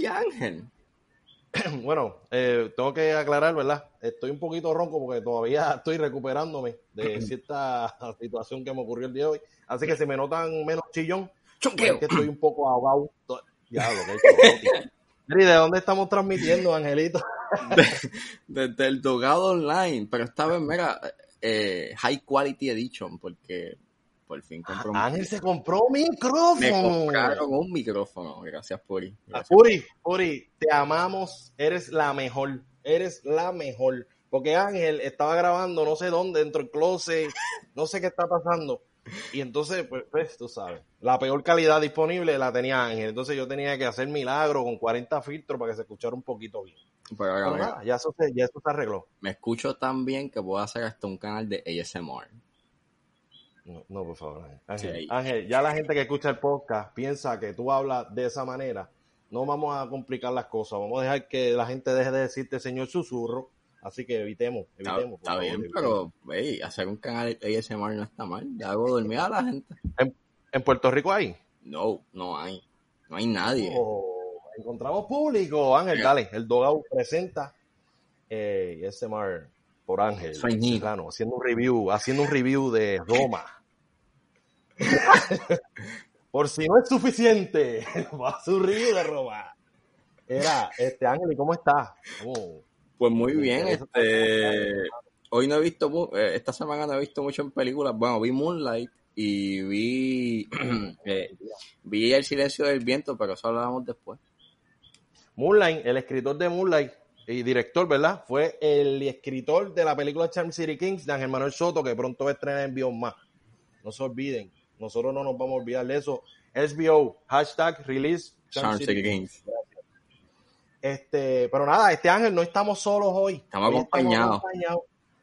Ya Ángel. Bueno, eh, tengo que aclarar, ¿verdad? Estoy un poquito ronco porque todavía estoy recuperándome de cierta situación que me ocurrió el día de hoy. Así que si me notan menos chillón, es que estoy un poco ahogado. Diablo, que ¿Y de dónde estamos transmitiendo, Angelito? Desde el Dogado Online, pero esta vez, mira, eh, High Quality Edition, porque por fin compró un Ángel se compró un micrófono. Me compraron un micrófono. Gracias, Puri. Gracias. Puri, Puri, te amamos. Eres la mejor. Eres la mejor. Porque Ángel estaba grabando no sé dónde, dentro del closet. No sé qué está pasando. Y entonces, pues, pues, tú sabes, la peor calidad disponible la tenía Ángel. Entonces yo tenía que hacer milagro con 40 filtros para que se escuchara un poquito bien. Pero, ya, eso se, ya eso se arregló. Me escucho tan bien que puedo hacer hasta un canal de ASMR. No, por favor, Ángel. Ángel, ya la gente que escucha el podcast piensa que tú hablas de esa manera. No vamos a complicar las cosas. Vamos a dejar que la gente deje de decirte señor susurro. Así que evitemos, evitemos. Está, bien, pero hacer un canal ASMR no está mal. Ya hago dormir a la gente. ¿En, Puerto Rico hay? No, no hay. No hay nadie. Oh, encontramos público. Ángel, dale. El Dogao presenta eh, ASMR por Ángel. Claro, haciendo un review, haciendo un review de Roma. por si no es suficiente, va a su review de Roma. Era, este Ángel, ¿y cómo estás? Pues muy bien, este hoy no he visto, eh, esta semana no he visto mucho en películas, bueno, vi Moonlight y vi, eh, vi El silencio del viento, pero eso hablábamos después. Moonlight, el escritor de Moonlight, y director, ¿verdad? Fue el escritor de la película Charm City Kings de Ángel Manuel Soto, que pronto va a estrenar en Beyond Más. No se olviden, nosotros no nos vamos a olvidar de eso. SBO, hashtag release Charm, City, Kings. Este, pero nada, este Ángel no estamos solos hoy. Estamos acompañados.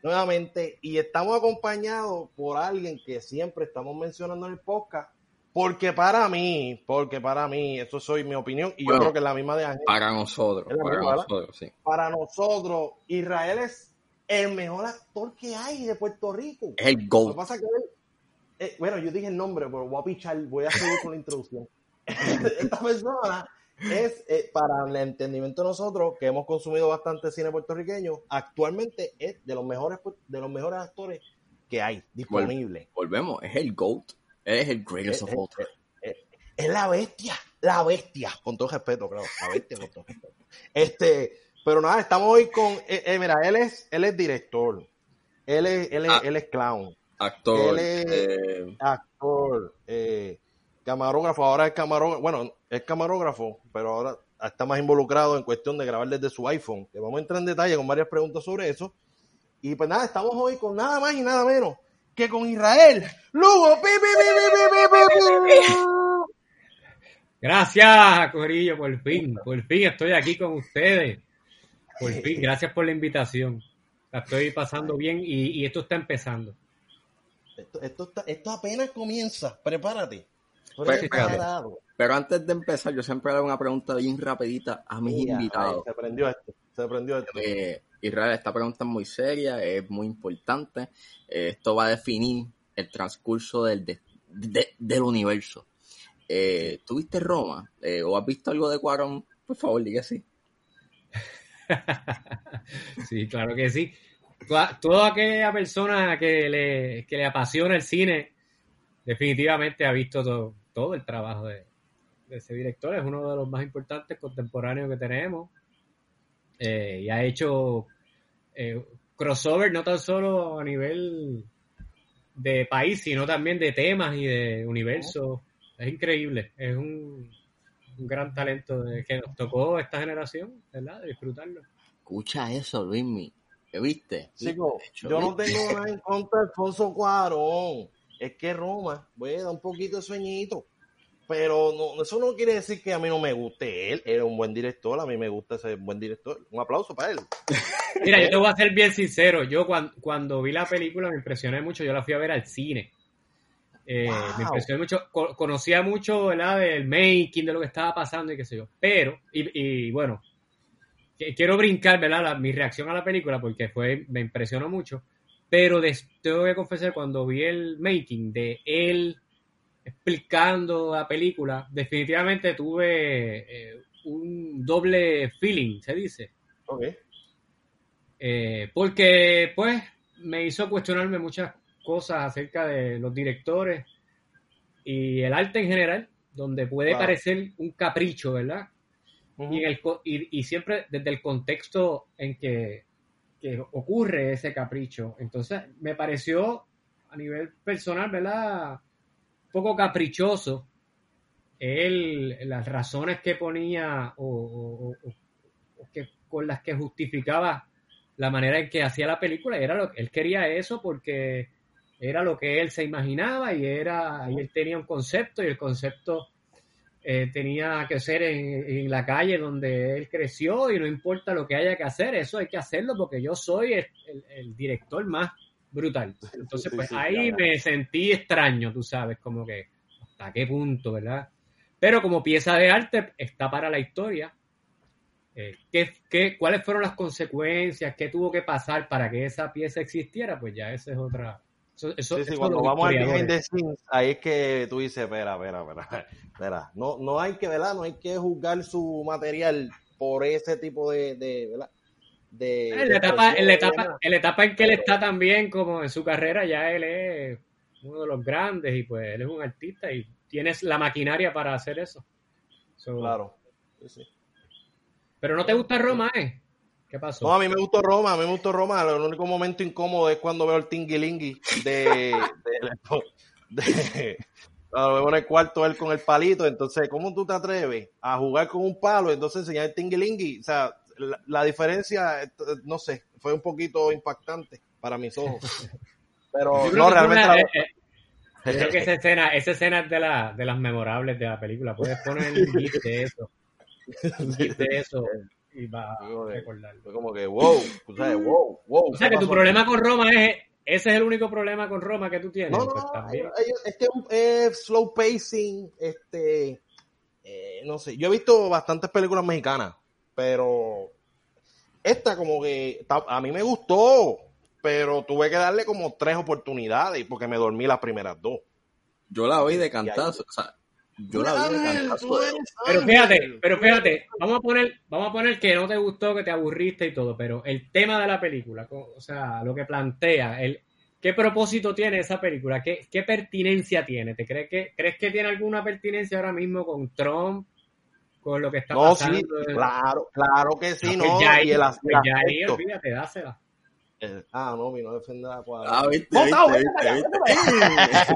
nuevamente y estamos acompañados por alguien que siempre estamos mencionando en el podcast porque para mí, porque para mí, eso soy mi opinión, y yo creo que es la misma de Ángel. Para nosotros, para nosotros, sí. Para nosotros, Israel es el mejor actor que hay de Puerto Rico. Es el GOAT. Lo que pasa que eh, bueno, yo dije el nombre, pero voy a pichar, voy a seguir con la introducción. Esta persona es, eh, para el entendimiento de nosotros, que hemos consumido bastante cine puertorriqueño, actualmente es de los mejores, de los mejores actores que hay disponibles. Volvemos, es el GOAT. Es el greatest of all Es, la bestia, la bestia, con todo respeto, claro, la bestia con todo respeto. Este, pero nada, estamos hoy con, eh, eh, mira, él es, él es director, él es, él es, ah, él es clown, actor, él es eh, actor, camarógrafo, ahora es camarógrafo, bueno, es camarógrafo, pero ahora está más involucrado en cuestión de grabar desde su iPhone, que vamos a entrar en detalle con varias preguntas sobre eso. Y pues nada, estamos hoy con nada más y nada menos que con Israel. Lugo, pi, Gracias, Corillo, por fin, por fin estoy aquí con ustedes. Por fin, gracias por la invitación. La estoy pasando bien y, esto está empezando. Esto, esto, apenas comienza, prepárate. Pero, antes de empezar, yo siempre hago una pregunta bien rapidita a mis invitados. se aprendió esto, se aprendió esto. Eh, Israel, esta pregunta es muy seria, es muy importante. Eh, esto va a definir el transcurso del, del universo. Eh, ¿Tuviste Roma? Eh, ¿O has visto algo de Cuarón? Por favor, diga sí. sí, claro que sí. Toda aquella persona que le, que le apasiona el cine, definitivamente ha visto todo, todo el trabajo de, de, ese director. Es uno de los más importantes contemporáneos que tenemos. y ha hecho crossover no tan solo a nivel de país, sino también de temas y de universo. Es increíble, es un, gran talento que nos tocó esta generación, ¿verdad? De disfrutarlo. Escucha eso, Luismi. ¿Qué viste? yo no tengo nada en contra de Alfonso Cuarón. Es que Roma, voy a dar un poquito de sueñito. Pero no, eso no quiere decir que a mí no me guste él. Era un buen director, a mí me gusta ese buen director. Un aplauso para él. Mira, yo te voy a ser bien sincero. Yo cuando, vi la película me impresioné mucho. Yo la fui a ver al cine. Eh, me impresioné mucho. conocía mucho, ¿verdad? Del making, de lo que estaba pasando y qué sé yo. Pero, y, bueno, quiero brincar, ¿verdad? mi reacción a la película porque fue, me impresionó mucho. Pero tengo que confesar, cuando vi el making de él explicando la película, definitivamente tuve eh, un doble feeling, se dice. Ok. Eh, porque, pues, me hizo cuestionarme muchas cosas acerca de los directores y el arte en general, donde puede parecer un capricho, ¿verdad? Y, en el y siempre desde el contexto en que, que ocurre ese capricho. Entonces, me pareció a nivel personal, ¿verdad? Poco caprichoso él, las razones que ponía o, que, con las que justificaba la manera en que hacía la película. Era lo, él quería eso porque era lo que él se imaginaba y, era, y él tenía un concepto y el concepto eh, tenía que ser en, la calle donde él creció y no importa lo que haya que hacer, eso hay que hacerlo porque yo soy el director más brutal. Entonces, pues sí, ahí claro. me sentí extraño, tú sabes, como que hasta qué punto, ¿verdad? Pero como pieza de arte está para la historia. Eh, ¿qué, qué, cuáles fueron las consecuencias? ¿Qué tuvo que pasar para que esa pieza existiera? Pues ya esa es otra... Eso, eso- Sí, sí, eso cuando vamos al behind the scenes, ahí es que tú dices, espera, espera, espera, espera. No, no hay que, ¿verdad? No hay que juzgar su material por ese tipo de, de ¿verdad? De, En de la, etapa, en, la etapa, en la etapa en que él está también como en su carrera, ya él es uno de los grandes y pues él es un artista y tienes la maquinaria para hacer eso. So, Claro. Sí, sí. Pero no te gusta Roma, ¿eh? ¿Qué pasó? No, a mí me gustó Roma, a mí me gustó Roma. El único momento incómodo es cuando veo el tingilingui de, de, de- veo en el cuarto él con el palito. Entonces, ¿cómo tú te atreves a jugar con un palo? Entonces enseñar el tingilingui. O sea, la, la diferencia, eh, no sé, fue un poquito impactante para mis ojos. Pero no, realmente. una- la- eh, eh, creo que esa escena, esa escena es de, la, de las memorables de la película. Puedes poner un gif de eso. Un gif de eso y va a recordarlo. Fue como que, wow, tú sabes, wow, wow. O sea ¿qué que tu problema con Roma es, ese es el único problema con Roma que tú tienes. No, no, Pues no, ellos- es que es slow pacing, este, eh, no sé, yo he visto bastantes películas mexicanas, pero esta como que a mí me gustó, pero tuve que darle como tres oportunidades porque me dormí las primeras dos. Yo la vi de cantazo. O sea, yo la vi de cantazo. Pero fíjate, pero fíjate, vamos a poner, vamos a poner que no te gustó, que te aburriste y todo, pero el tema de la película, o sea, lo que plantea, el qué propósito tiene esa película, qué, qué pertinencia tiene, ¿te crees que crees que tiene alguna pertinencia ahora mismo con Trump, con lo que está No, pasando? sí, claro, claro que sí, no, pues ya y el, as- pues el ya ahí, aspecto. olvídate, dásela. Eh, ah, no, vino a defender a Cuadra. Ah, viste, No, no, viste, vete viste, para viste.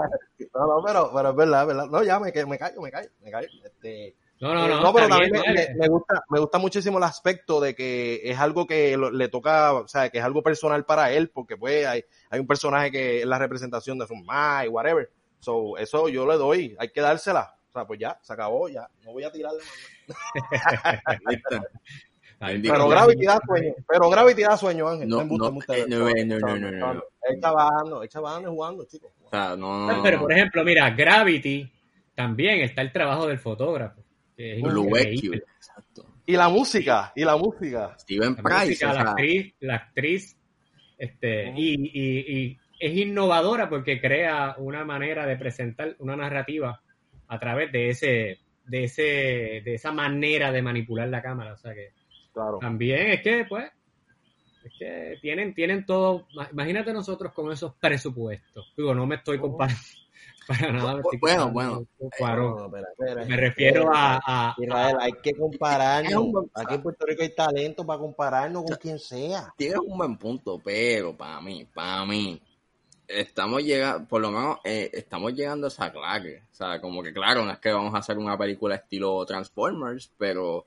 No, no, pero, pero es verdad, es verdad. No, ya me, que- me callo, me callo, me callo. Este, No, no, Eh, no, pero está también bien, me, dale. me- me gusta, me gusta muchísimo el aspecto de que es algo que lo- le toca, o sea, que es algo personal para él, porque pues hay, hay un personaje que es la representación de su mamá y whatever. So, eso yo le doy, hay que dársela. O sea, pues ya, se acabó, ya, no voy a tirarle más. Pero. Gravity da sueño, pero Gravity da sueño, Ángel. No, no, eh, no, no, no, no, no, no. Él está bajando, él está bajando jugando, chicos. O sea, no, no, Pero por ejemplo, mira, Gravity también está el trabajo del fotógrafo. que es increíble. Exacto. Y la música, y la música. Steven La Price. música, o la actriz, la actriz, este, y, y- y es innovadora porque crea una manera de presentar una narrativa a través de ese, de ese, de esa manera de manipular la cámara. O sea que Claro. también es que, pues, es que tienen, tienen todo. Imagínate nosotros con esos presupuestos. Digo, no me estoy Ujú. comparando para nada. Bueno, comparando con No, Cuarón. no, espera, espera. Me refiero a, a- Israel, hay que compararnos. Aquí en Puerto Rico hay talento para compararnos con quien sea. tienes un buen punto, pero para mí, para mí, estamos llegando, por lo menos eh, estamos llegando a esa clave. O sea, como que claro, no es que vamos a hacer una película estilo Transformers, pero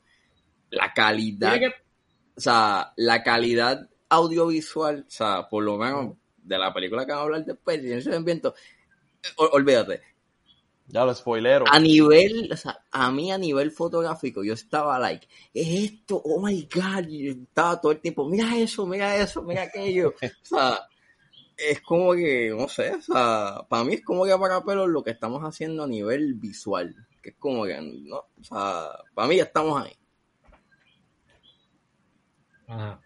la calidad, que- o sea, la calidad audiovisual, o sea, por lo menos de la película que vamos a hablar después, ese ambiente, ol- olvídate, Ya lo spoilero. a nivel, o sea, a mí a nivel fotográfico, yo estaba like, es esto, oh my god, y yo estaba todo el tiempo, mira eso, mira eso, mira aquello. O sea, es como que, no sé, o sea, para mí es como que para pelo lo que estamos haciendo a nivel visual, que es como que, no, o sea, para mí ya estamos ahí. Ajá.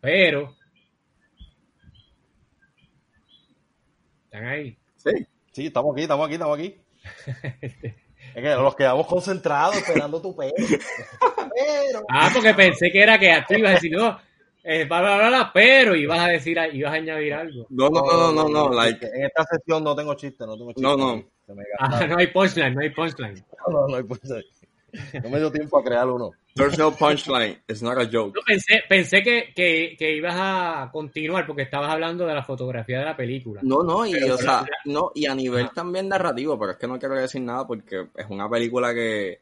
Pero. Están ahí. Sí. Sí, estamos aquí, estamos aquí, estamos aquí. es que nos quedamos concentrados esperando tu pero. pero. Ah, porque pensé que era que tú ibas a decir, no, eh, bla, pero ibas a decir, ibas a añadir algo. No, no, no, no, no, like. En esta sesión no tengo chiste, no tengo chiste. No, no. Ah, no hay punchline, no hay punchline. No, no, no hay punchline. No me dio tiempo a crear uno. There's no punchline. It's not a joke. pensé pensé que, que, que, ibas a continuar porque estabas hablando de la fotografía de la película. No, no, y, o sea, no, y a nivel también narrativo, pero es que no quiero decir nada porque es una película que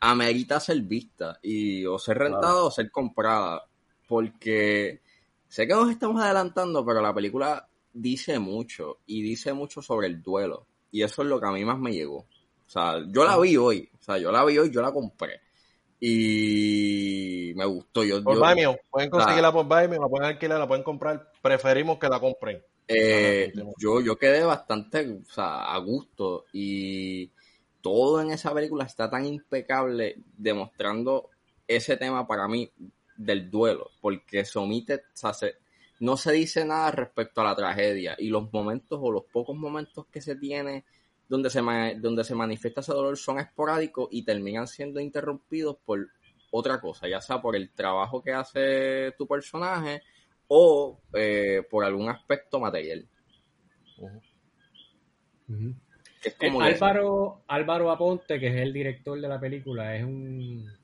amerita ser vista y o ser rentada o ser comprada. Porque sé que nos estamos adelantando, pero la película dice mucho y dice mucho sobre el duelo. Y eso es lo que a mí más me llegó. O sea, yo la vi hoy. O sea, yo la vi hoy, yo la compré. Y me gustó. Yo, por yo, pueden conseguirla por Vimeo, la pueden alquilar, la pueden comprar. Preferimos que la compren. Eh, yo, yo quedé bastante o sea, a gusto y todo en esa película está tan impecable demostrando ese tema para mí del duelo, porque se omite, o sea, se, no se dice nada respecto a la tragedia y los momentos o los pocos momentos que se tiene donde se, donde se manifiesta ese dolor son esporádicos y terminan siendo interrumpidos por otra cosa, ya sea por el trabajo que hace tu personaje o eh, por algún aspecto material. Álvaro, Álvaro Aponte, que es el director de la película, es un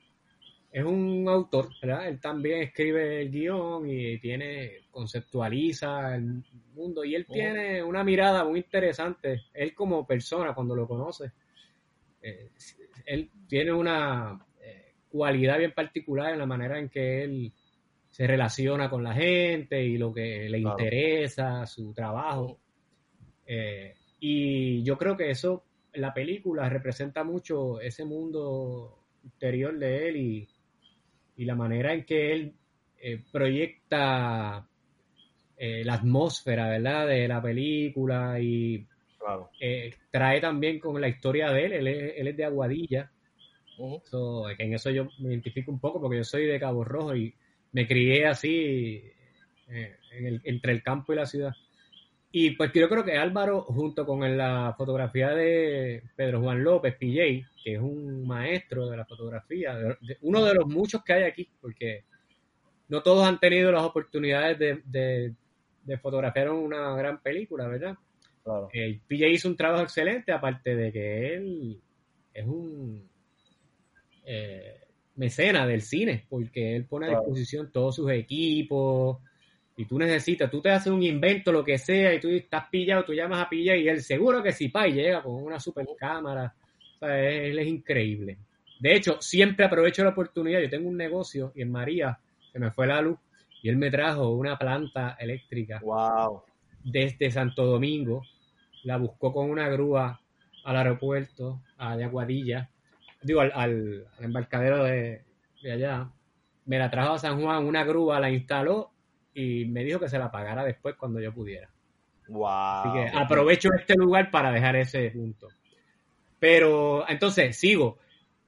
es un autor, ¿verdad? Él también escribe el guion y tiene, conceptualiza el mundo y él oh. tiene una mirada muy interesante. Él como persona, cuando lo conoce, eh, él tiene una eh, cualidad bien particular en la manera en que él se relaciona con la gente y lo que le interesa, su trabajo. Eh, y yo creo que eso, la película representa mucho ese mundo interior de él y, y la manera en que él eh, proyecta eh, la atmósfera, ¿verdad? De la película y eh, trae también con la historia de él, él es, de Aguadilla, en eso yo me identifico un poco porque yo soy de Cabo Rojo y me crié así entre el campo y la ciudad. Y pues yo creo que Álvaro, junto con la fotografía de Pedro Juan López, PJ, que es un maestro de la fotografía, uno de los muchos que hay aquí, porque no todos han tenido las oportunidades de, fotografiar una gran película, ¿verdad? Claro. Eh, PJ hizo un trabajo excelente, aparte de que él es un eh, mecena del cine, porque él pone a disposición todos sus equipos, y tú necesitas, tú te haces un invento, lo que sea, y tú estás pillado, tú llamas a pillar y él seguro que si pa, y llega con una super cámara. O sea, él es increíble. De hecho, siempre aprovecho la oportunidad. Yo tengo un negocio y en María se me fue la luz y él me trajo una planta eléctrica. Wow. Desde Santo Domingo. La buscó con una grúa al aeropuerto a de Aguadilla. Digo, al, embarcadero de, de allá. Me la trajo a San Juan, una grúa, la instaló y me dijo que se la pagara después cuando yo pudiera. Wow. Así que aprovecho este lugar para dejar ese punto. Pero entonces sigo.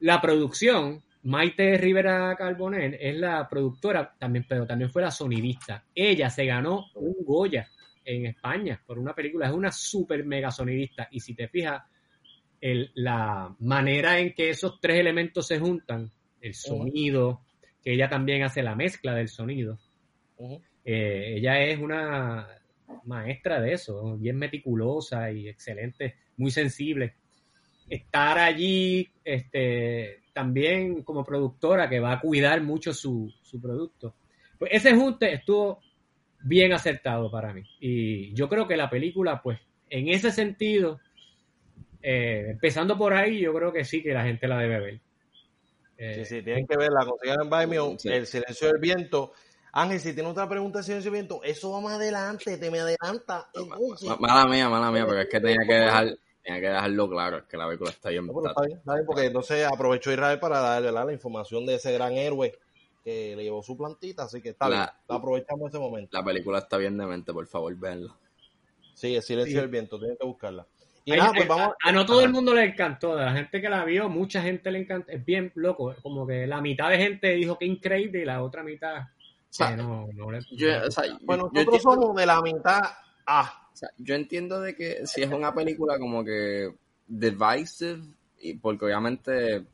La producción, Maite Rivera Carbonell es la productora también, pero también fue la sonidista. Ella se ganó un Goya en España por una película. Es una super mega sonidista. Y si te fijas, el, la manera en que esos tres elementos se juntan, el sonido, que ella también hace la mezcla del sonido, eh, ella es una maestra de eso, bien meticulosa y excelente, muy sensible. Estar allí este, también como productora que va a cuidar mucho su, producto. Pues ese junte estuvo bien acertado para mí. Y yo creo que la película, pues, en ese sentido, eh, empezando por ahí, yo creo que sí que la gente la debe ver. sí, sí, tienen que verla, consigan en El Silencio del Viento Ángel, si tiene otra pregunta de silenciamiento, eso va más adelante, te me adelanta. Mala mía, mala mía, pero es que tenía que dejar, tenía que dejarlo claro, es que la película está bien. No, está bien, está bien, porque entonces aprovechó Israel para darle la información de ese gran héroe que le llevó su plantita, así que está bien, aprovechamos ese momento. La película está bien de mente, por favor, véanla. Sí, el silencio del viento, tienen que buscarla. Y nada, pues vamos. A, no todo el mundo le encantó, a la gente que la vio, mucha gente le encantó, es bien loco, como que la mitad de gente dijo que increíble y la otra mitad bueno, nosotros somos de la mitad A. sea, yo entiendo de que si es una película como que divisive, y porque obviamente,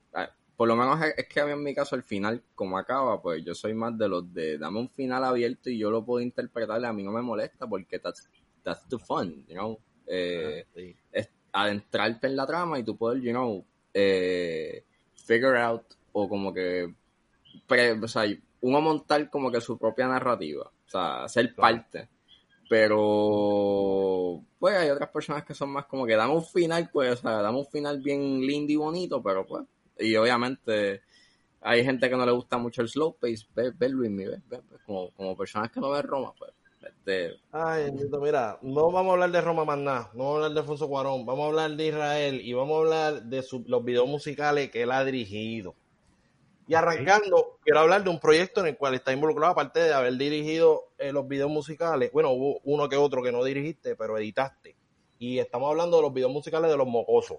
por lo menos es que a mí en mi caso el final, como acaba, pues yo soy más de los de dame un final abierto y yo lo puedo interpretar y a mí no me molesta porque that's, that's the fun, you know. Eh, Ah, sí. es adentrarte en la trama y tú poder, you know, eh, figure out o como que, pre- o sea, uno montar como que su propia narrativa, o sea, ser Claro. parte. Pero, pues hay otras personas que son más como que damos un final, pues, o sea, damos un final bien lindo y bonito, pero pues, y obviamente hay gente que no le gusta mucho el slow pace, ve, ve Luis ve, ve, como, como personas que no ven Roma, pues, este, Ay, mira, no vamos a hablar de Roma más nada, no vamos a hablar de Alfonso Cuarón, vamos a hablar de Israel y vamos a hablar de su- los videos musicales que él ha dirigido. Y arrancando, quiero hablar de un proyecto en el cual está involucrado, aparte de haber dirigido eh, los videos musicales. Bueno, hubo uno que otro que no dirigiste, pero editaste. Y estamos hablando de los videos musicales de los mocosos.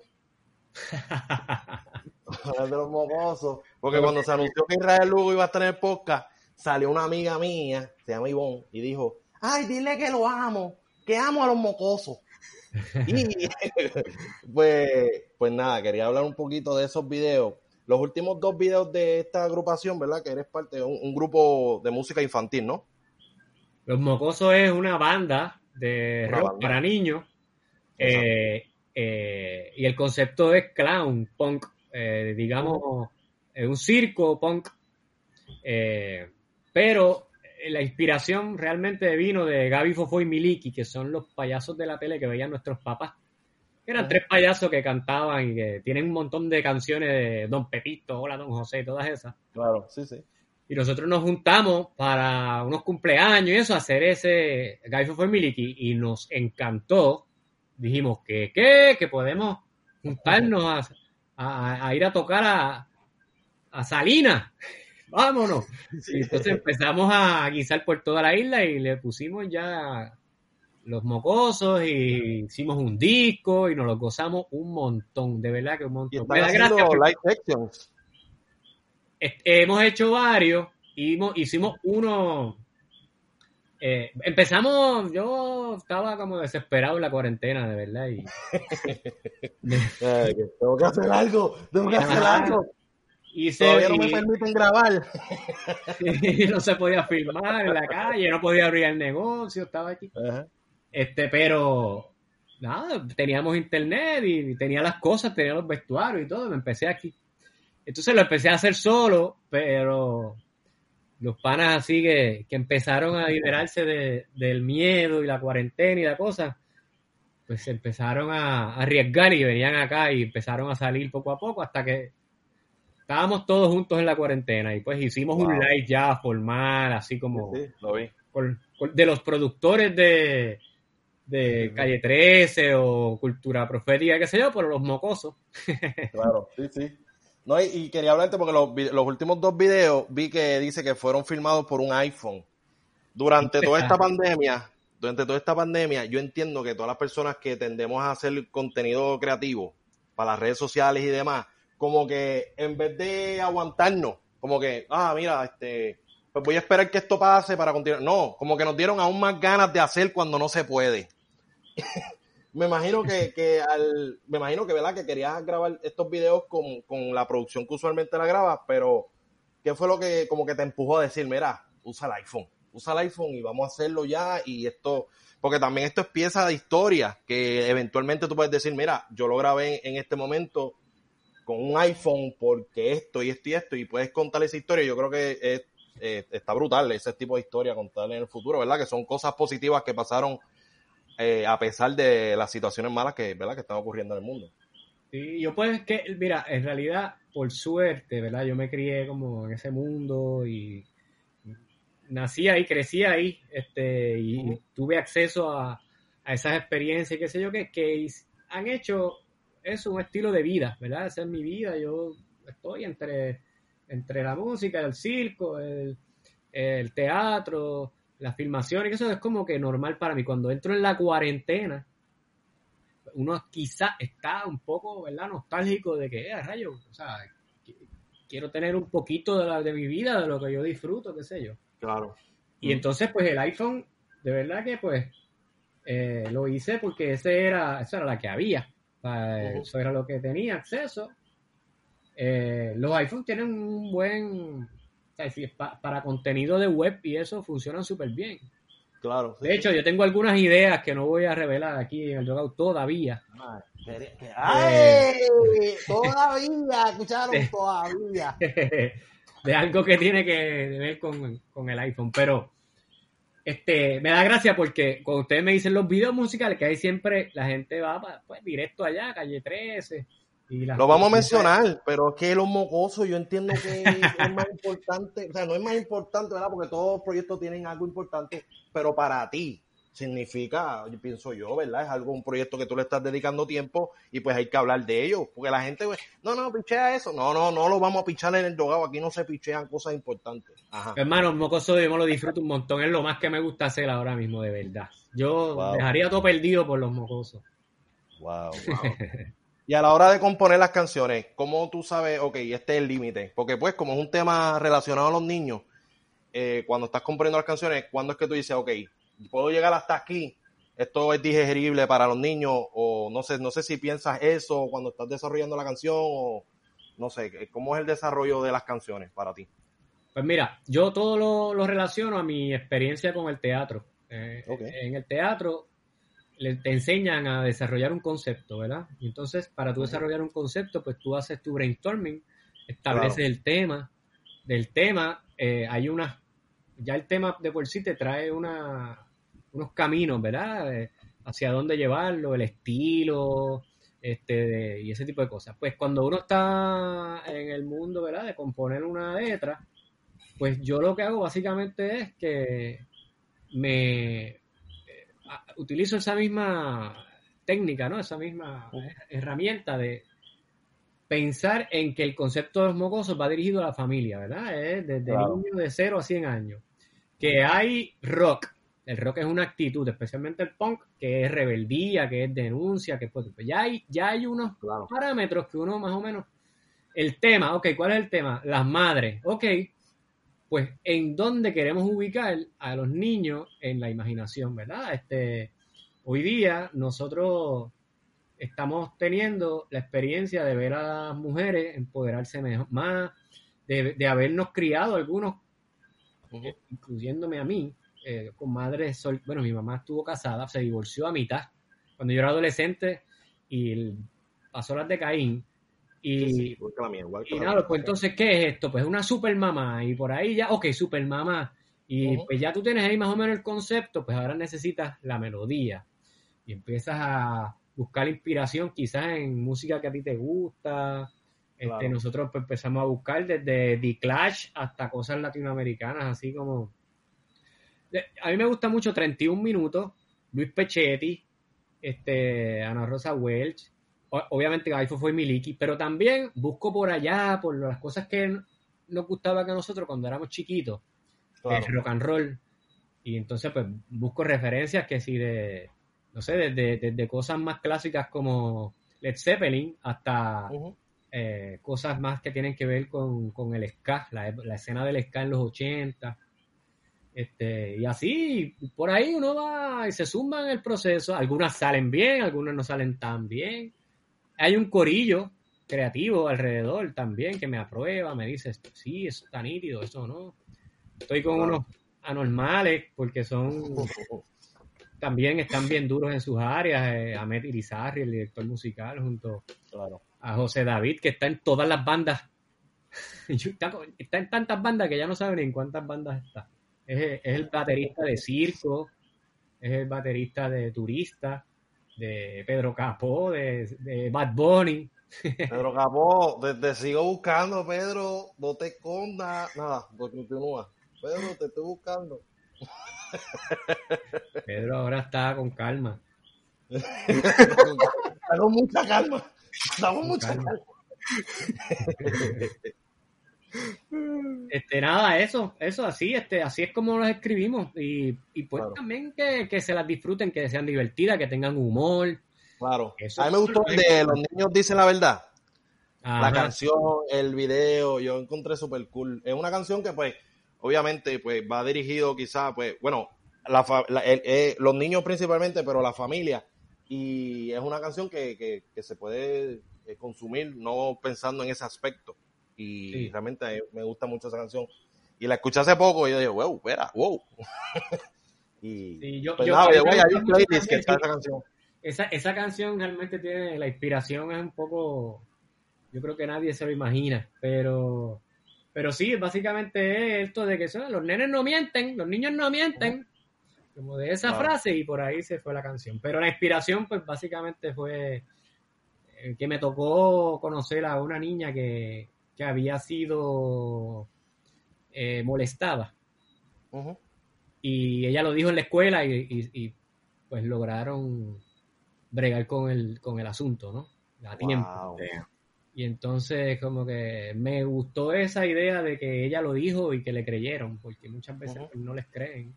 de los mocosos. Porque cuando se anunció que Israel Lugo iba a el podcast, salió una amiga mía, se llama Ivonne, y dijo, ay, dile que lo amo, que amo a los mocosos. y pues, pues nada, quería hablar un poquito de esos videos. Los últimos dos videos de esta agrupación, ¿verdad? Que eres parte de un, un grupo de música infantil, ¿no? Los Mocosos es una banda de Una rock banda. para niños. eh, eh, y el concepto es clown, punk, eh, digamos, eh, un circo punk. Pero la inspiración realmente vino de Gaby Fofo y Miliki, que son los payasos de la tele que veían nuestros papás. Eran Ajá. tres payasos que cantaban y que tienen un montón de canciones de Don Pepito, Hola Don José, todas esas. Claro, sí, sí. Y nosotros nos juntamos para unos cumpleaños y eso, hacer ese Guy for Miliki y nos encantó. Dijimos que, ¿qué? Que podemos juntarnos a, a- a ir a tocar a, a Salinas. Vámonos. Y entonces empezamos a guisar por toda la isla y le pusimos ya los mocosos y hicimos un disco y nos lo gozamos un montón, de verdad que un montón. Me da gracia porque- hemos hecho varios y hicimos uno. eh, empezamos, yo estaba como desesperado en la cuarentena, de verdad. Y, Ay, tengo que hacer algo, tengo que hacer algo. Todavía no me permiten grabar. y no se podía filmar en la calle, no podía abrir el negocio, estaba aquí. Ajá. Este, pero nada, teníamos internet y tenía las cosas, tenía los vestuarios y todo, me empecé aquí. Entonces lo empecé a hacer solo, pero los panas así que, que empezaron a liberarse de- del miedo y la cuarentena y la cosa, pues se empezaron a, a arriesgar y venían acá y empezaron a salir poco a poco hasta que estábamos todos juntos en la cuarentena y pues hicimos un live ya formal, así como Sí, lo vi. por- por- de los productores de, de Calle 13 o Cultura Profética, qué sé yo, por los mocosos. Claro, sí, sí. No, y, y quería hablarte porque los, los últimos dos videos vi que dice que fueron filmados por un iPhone. Durante toda esta pandemia, durante toda esta pandemia, yo entiendo que todas las personas que tendemos a hacer contenido creativo para las redes sociales y demás, como que en vez de aguantarnos, como que, ah, mira, este, pues voy a esperar que esto pase para continuar. No, como que nos dieron aún más ganas de hacer cuando no se puede. me imagino que, que al, me imagino que verdad que querías grabar estos videos con, con la producción que usualmente la grabas, pero ¿qué fue lo que como que te empujó a decir, mira, usa el iPhone, usa el iPhone y vamos a hacerlo ya y esto, porque también esto es pieza de historia que eventualmente tú puedes decir, mira, yo lo grabé en este momento con un iPhone porque esto y esto y esto y puedes contar esa historia. Yo creo que es, eh, está brutal ese tipo de historia contar en el futuro, ¿verdad? Que son cosas positivas que pasaron eh, a pesar de las situaciones malas que, ¿verdad? que están ocurriendo en el mundo. Sí, yo pues que, mira, en realidad, por suerte, ¿verdad? Yo me crié como en ese mundo y nací ahí, crecí ahí, este, y tuve acceso a, a esas experiencias, qué sé yo, que, que han hecho eso un estilo de vida, ¿verdad? Esa es mi vida, yo estoy entre, entre la música, el circo, el, el teatro, las filmaciones, que eso es como que normal para mí. Cuando entro en la cuarentena, uno quizá está un poco, ¿verdad? Nostálgico de que, eh, rayo, o sea, qu- quiero tener un poquito de, la, de mi vida, de lo que yo disfruto, qué sé yo. Claro. Y entonces, pues el iPhone, de verdad que, pues, eh, lo hice porque ese era, esa era la que había. Eso era lo que tenía acceso. Eh, los iPhones tienen un buen. Para contenido de web y eso funcionan súper bien. Claro. De hecho, yo tengo algunas ideas que no voy a revelar aquí en el Yoga todavía. ¡Ay! Todavía, escucharon, todavía. de algo que tiene que ver con, con el iPhone. Pero este, me da gracia porque cuando ustedes me dicen los videos musicales, que ahí siempre la gente va pues, directo allá, calle 13. Y Lo vamos a mencionar, pero es que los mocosos, yo entiendo que es más importante, o sea, no es más importante, ¿verdad? Porque todos los proyectos tienen algo importante, pero para ti, significa, yo pienso yo, ¿verdad? Es algo, un proyecto que tú le estás dedicando tiempo y pues hay que hablar de ello, porque la gente, pues, no, no, pichea eso, no, no, no lo vamos a pichar en el dogado, aquí no se pichean cosas importantes. Ajá. Hermano, mocoso yo me lo disfruto un montón, es lo más que me gusta hacer ahora mismo, de verdad. Yo dejaría todo perdido por los mocosos. Wow, y a la hora de componer las canciones, ¿cómo tú sabes, ok, este es el límite? Porque pues como es un tema relacionado a los niños, eh, cuando estás componiendo las canciones, ¿cuándo es que tú dices, ok, puedo llegar hasta aquí, esto es digerible para los niños, o no sé, no sé si piensas eso cuando estás desarrollando la canción, o no sé, ¿cómo es el desarrollo de las canciones para ti? Pues mira, yo todo lo, relaciono a mi experiencia con el teatro. Eh, en el teatro te enseñan a desarrollar un concepto, ¿verdad? entonces, para tú desarrollar un concepto, pues tú haces tu brainstorming, estableces el tema. Del tema, eh, hay unas, ya el tema de por sí te trae una, unos caminos, ¿verdad? hacia dónde llevarlo, el estilo, este, y ese tipo de cosas. Pues cuando uno está en el mundo, ¿verdad? De componer una letra, pues yo lo que hago básicamente es que me utilizo esa misma técnica, ¿no? Esa misma herramienta de pensar en que el concepto de los mocosos va dirigido a la familia, ¿verdad? desde niños de 0 a 100 años. Que hay rock, el rock es una actitud, especialmente el punk, que es rebeldía, que es denuncia, que pues, ya hay, ya hay unos parámetros que uno más o menos. El tema, ok, ¿cuál es el tema? Las madres, ok, pues en dónde queremos ubicar a los niños en la imaginación, ¿verdad? Este, hoy día nosotros estamos teniendo la experiencia de ver a las mujeres empoderarse más, de, habernos criado algunos, incluyéndome a mí, eh, con madre sol bueno, mi mamá estuvo casada, se divorció a mitad cuando yo era adolescente y pasó las de Caín. Y, nada, pues entonces, ¿qué es esto? Pues una super mamá y por ahí ya, ok, super mamá. Y pues ya tú tienes ahí más o menos el concepto, pues ahora necesitas la melodía. Y empiezas a buscar inspiración quizás en música que a ti te gusta. Este, nosotros pues, empezamos a buscar desde The Clash hasta cosas latinoamericanas, así como a mí me gusta mucho 31 minutos, Luis Pechetti, este, Ana Rosa Welch, obviamente Gaifo fue Miliki, pero también busco por allá, por las cosas que nos gustaba que nosotros cuando éramos chiquitos, rock and roll, y entonces pues busco referencias que sí de, no sé, desde, cosas más clásicas como Led Zeppelin hasta eh, cosas más que tienen que ver con, el ska, la, la, escena del ska en los 80, este, y así, por ahí uno va y se suma en el proceso. Algunas salen bien, algunas no salen tan bien. Hay un corillo creativo alrededor también que me aprueba, me dice, sí, eso está nítido, eso no. Estoy con unos anormales porque son también están bien duros en sus áreas. Eh, Ahmed Irizarry, el director musical, junto a José David, que está en todas las bandas. está en tantas bandas que ya no saben en cuántas bandas está. Es, el baterista de circo, es el baterista de turista, de Pedro Capó, de, Bad Bunny. Pedro Capó, te, sigo buscando, Pedro, no te escondas, nada, continúa. Pedro, te estoy buscando. Pedro ahora está con calma. está con mucha calma. Está con mucha calma. Este, nada, eso, eso, así, este, así es como los escribimos. Y, y pues también que, se las disfruten, que sean divertidas, que tengan humor. Claro. a mí me gustó el de Los niños dicen la verdad. La canción, el video, yo encontré súper cool. Es una canción que, pues, obviamente, pues, va dirigido quizá, pues, bueno, la la- el- eh, los niños principalmente, pero la familia. Y es una canción que, que, que se puede eh, consumir no pensando en ese aspecto. Y Sí. realmente me gusta mucho esa canción. Y la escuché hace poco y yo dije, wow, espera, wow. y Sí, yo- pues yo- nada, yo me hay un playlist que está esa canción. Esa, esa canción realmente tiene, la inspiración es un poco, yo creo que nadie se lo imagina, pero, pero sí, básicamente es esto de que son, los nenes no mienten, los niños no mienten, como de esa Claro. frase y por ahí se fue la canción. Pero la inspiración pues básicamente fue eh, que me tocó conocer a una niña que, que había sido eh, molestada y ella lo dijo en la escuela y, y- y, pues lograron bregar con el, con el asunto, ¿no? A tiempo. Wow. Y entonces como que me gustó esa idea de que ella lo dijo y que le creyeron, porque muchas veces pues, no les creen.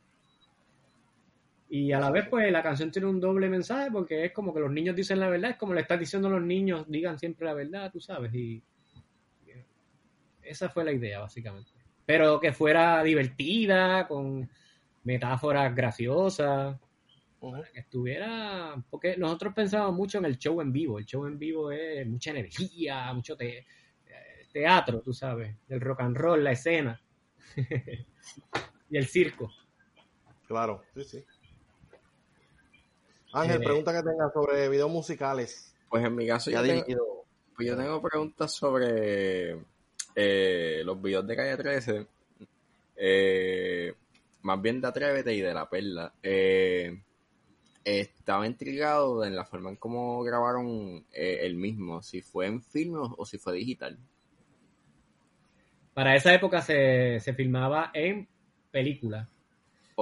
Y a la vez pues la canción tiene un doble mensaje porque es como que los niños dicen la verdad, es como le estás diciendo a los niños, digan siempre la verdad, tú sabes. Y esa fue la idea básicamente. Pero que fuera divertida, con metáforas graciosas, Ujú. que estuviera, porque nosotros pensábamos mucho en el show en vivo, el show en vivo es mucha energía, mucho te- eh, teatro, tú sabes, el rock and roll, la escena y el circo. Claro, sí, sí. Ángel, Eh, pregunta que tengas sobre videos musicales. Pues en mi caso, Ya yo tengo, dirigido. pues yo tengo preguntas sobre eh, los videos de Calle 13. eh, más bien de Atrévete y de La Perla. Eh, estaba intrigado en la forma en cómo grabaron eh, el mismo, si fue en film o, o si fue digital. Para esa época se, se filmaba en película,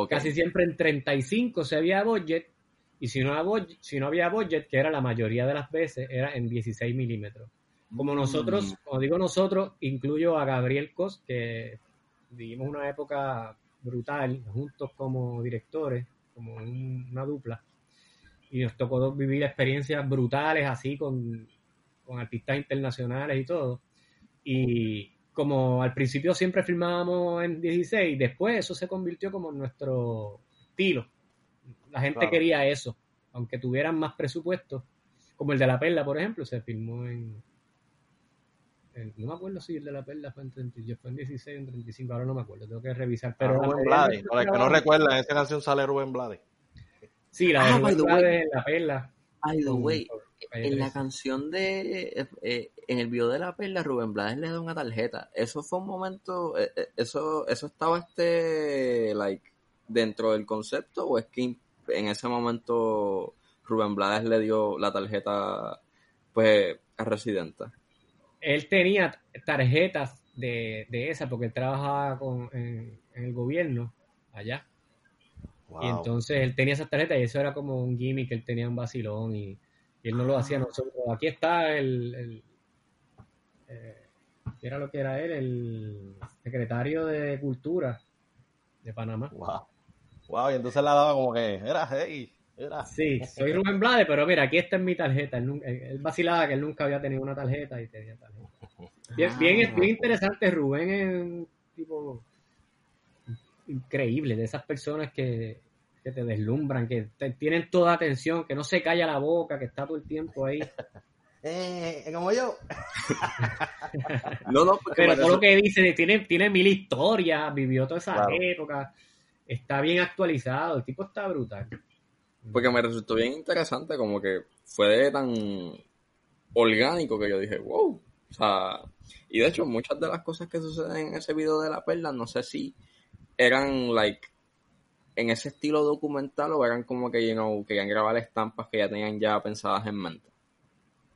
casi siempre en 35 se había budget, y si no, había budget, si no había budget, que era la mayoría de las veces, era en 16 milímetros. Como nosotros, Mm, como digo nosotros, incluyo a Gabriel Cos, que vivimos una época brutal, juntos como directores, como un- una dupla, y nos tocó vivir experiencias brutales así con, con artistas internacionales y todo. Y como al principio siempre filmábamos en 16, después eso se convirtió como en nuestro estilo. La gente Claro. quería eso, aunque tuvieran más presupuesto, como el de La Perla, por ejemplo, se filmó en, en- no me acuerdo si el de La Perla fue en, 30 yo fue en 16 o en 35, ahora no me acuerdo, tengo que revisar. Pero Ah, la Rubén de Blades. Para el que no recuerda, en esa canción sale Rubén Blades. Sí, la de Ah, Rubén way. Blades, La Perla. By the con- way, en la 13. canción de. eh, eh, en el video de la perla, Rubén Blades le da una tarjeta. Eso fue un momento. eh, eh, eso, eso estaba este. Like. Dentro del concepto, o es que en ese momento Rubén Blades le dio la tarjeta. Pues a Residenta. Él tenía tarjetas de, de esa porque él trabajaba con, en, en el gobierno allá. Wow. Y entonces él tenía esas tarjetas y eso era como un gimmick, él tenía un vacilón y, y él no lo hacía nosotros. Aquí está el, el eh, ¿qué era lo que era él, el secretario de Cultura de Panamá. wow. Wow, y entonces la daba como que, era, hey, era. Sí, soy Rubén Blades, pero mira, aquí está en mi tarjeta. Él, él vacilaba que él nunca había tenido una tarjeta y tenía tarjeta. Bien, bien, bien interesante, Rubén es un tipo increíble, de esas personas que, que te deslumbran, que te- tienen toda atención, que no se calla la boca, que está todo el tiempo ahí. Eh, como yo. No, no, porque Pero todo lo que dice, tiene, tiene mil historias, vivió toda esa Claro. época, está bien actualizado, el tipo está brutal. Porque me resultó bien interesante, como que fue tan orgánico que yo dije, wow. O sea, y de hecho, muchas de las cosas que suceden en ese video de la perla, no sé si eran, like, en ese estilo documental o eran como que, you know, querían grabar estampas que ya tenían ya pensadas en mente.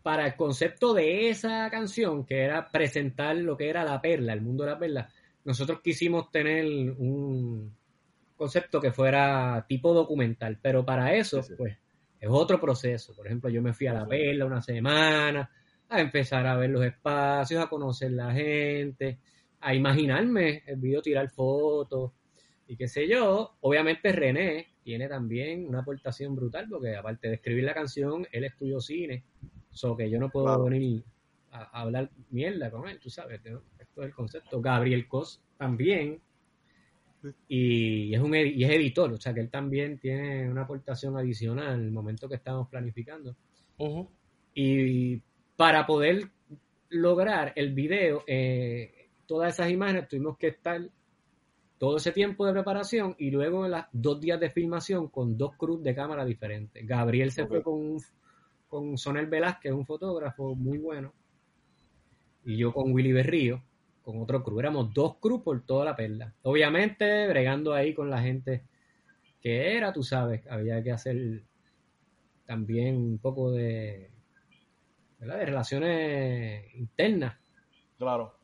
para el concepto de esa canción, que era presentar lo que era la perla, el mundo de la perla, nosotros quisimos tener un concepto que fuera tipo documental, pero para eso, Sí, sí. pues, es otro proceso. Por ejemplo, yo me fui a la perla una semana, a empezar a ver los espacios, a conocer la gente, a imaginarme el video, tirar fotos y qué sé yo. Obviamente René tiene también una aportación brutal, porque aparte de escribir la canción, él estudió cine. So que yo no puedo Claro. venir a, a hablar mierda con él, tú sabes, ¿no? esto es el concepto. Gabriel Cos también y es un y es editor, o sea que él también tiene una aportación adicional en el momento que estamos planificando. Y para poder lograr el video, eh, todas esas imágenes tuvimos que estar todo ese tiempo de preparación y luego las dos días de filmación con dos crews de cámara diferentes. Gabriel se fue con, un- con Sonel Velázquez, un fotógrafo muy bueno, y yo con Willy Berrío, con otro crew. Éramos dos crews por toda la perla. Obviamente, bregando ahí con la gente que era, tú sabes, había que hacer también un poco de, ¿verdad? de relaciones internas Claro.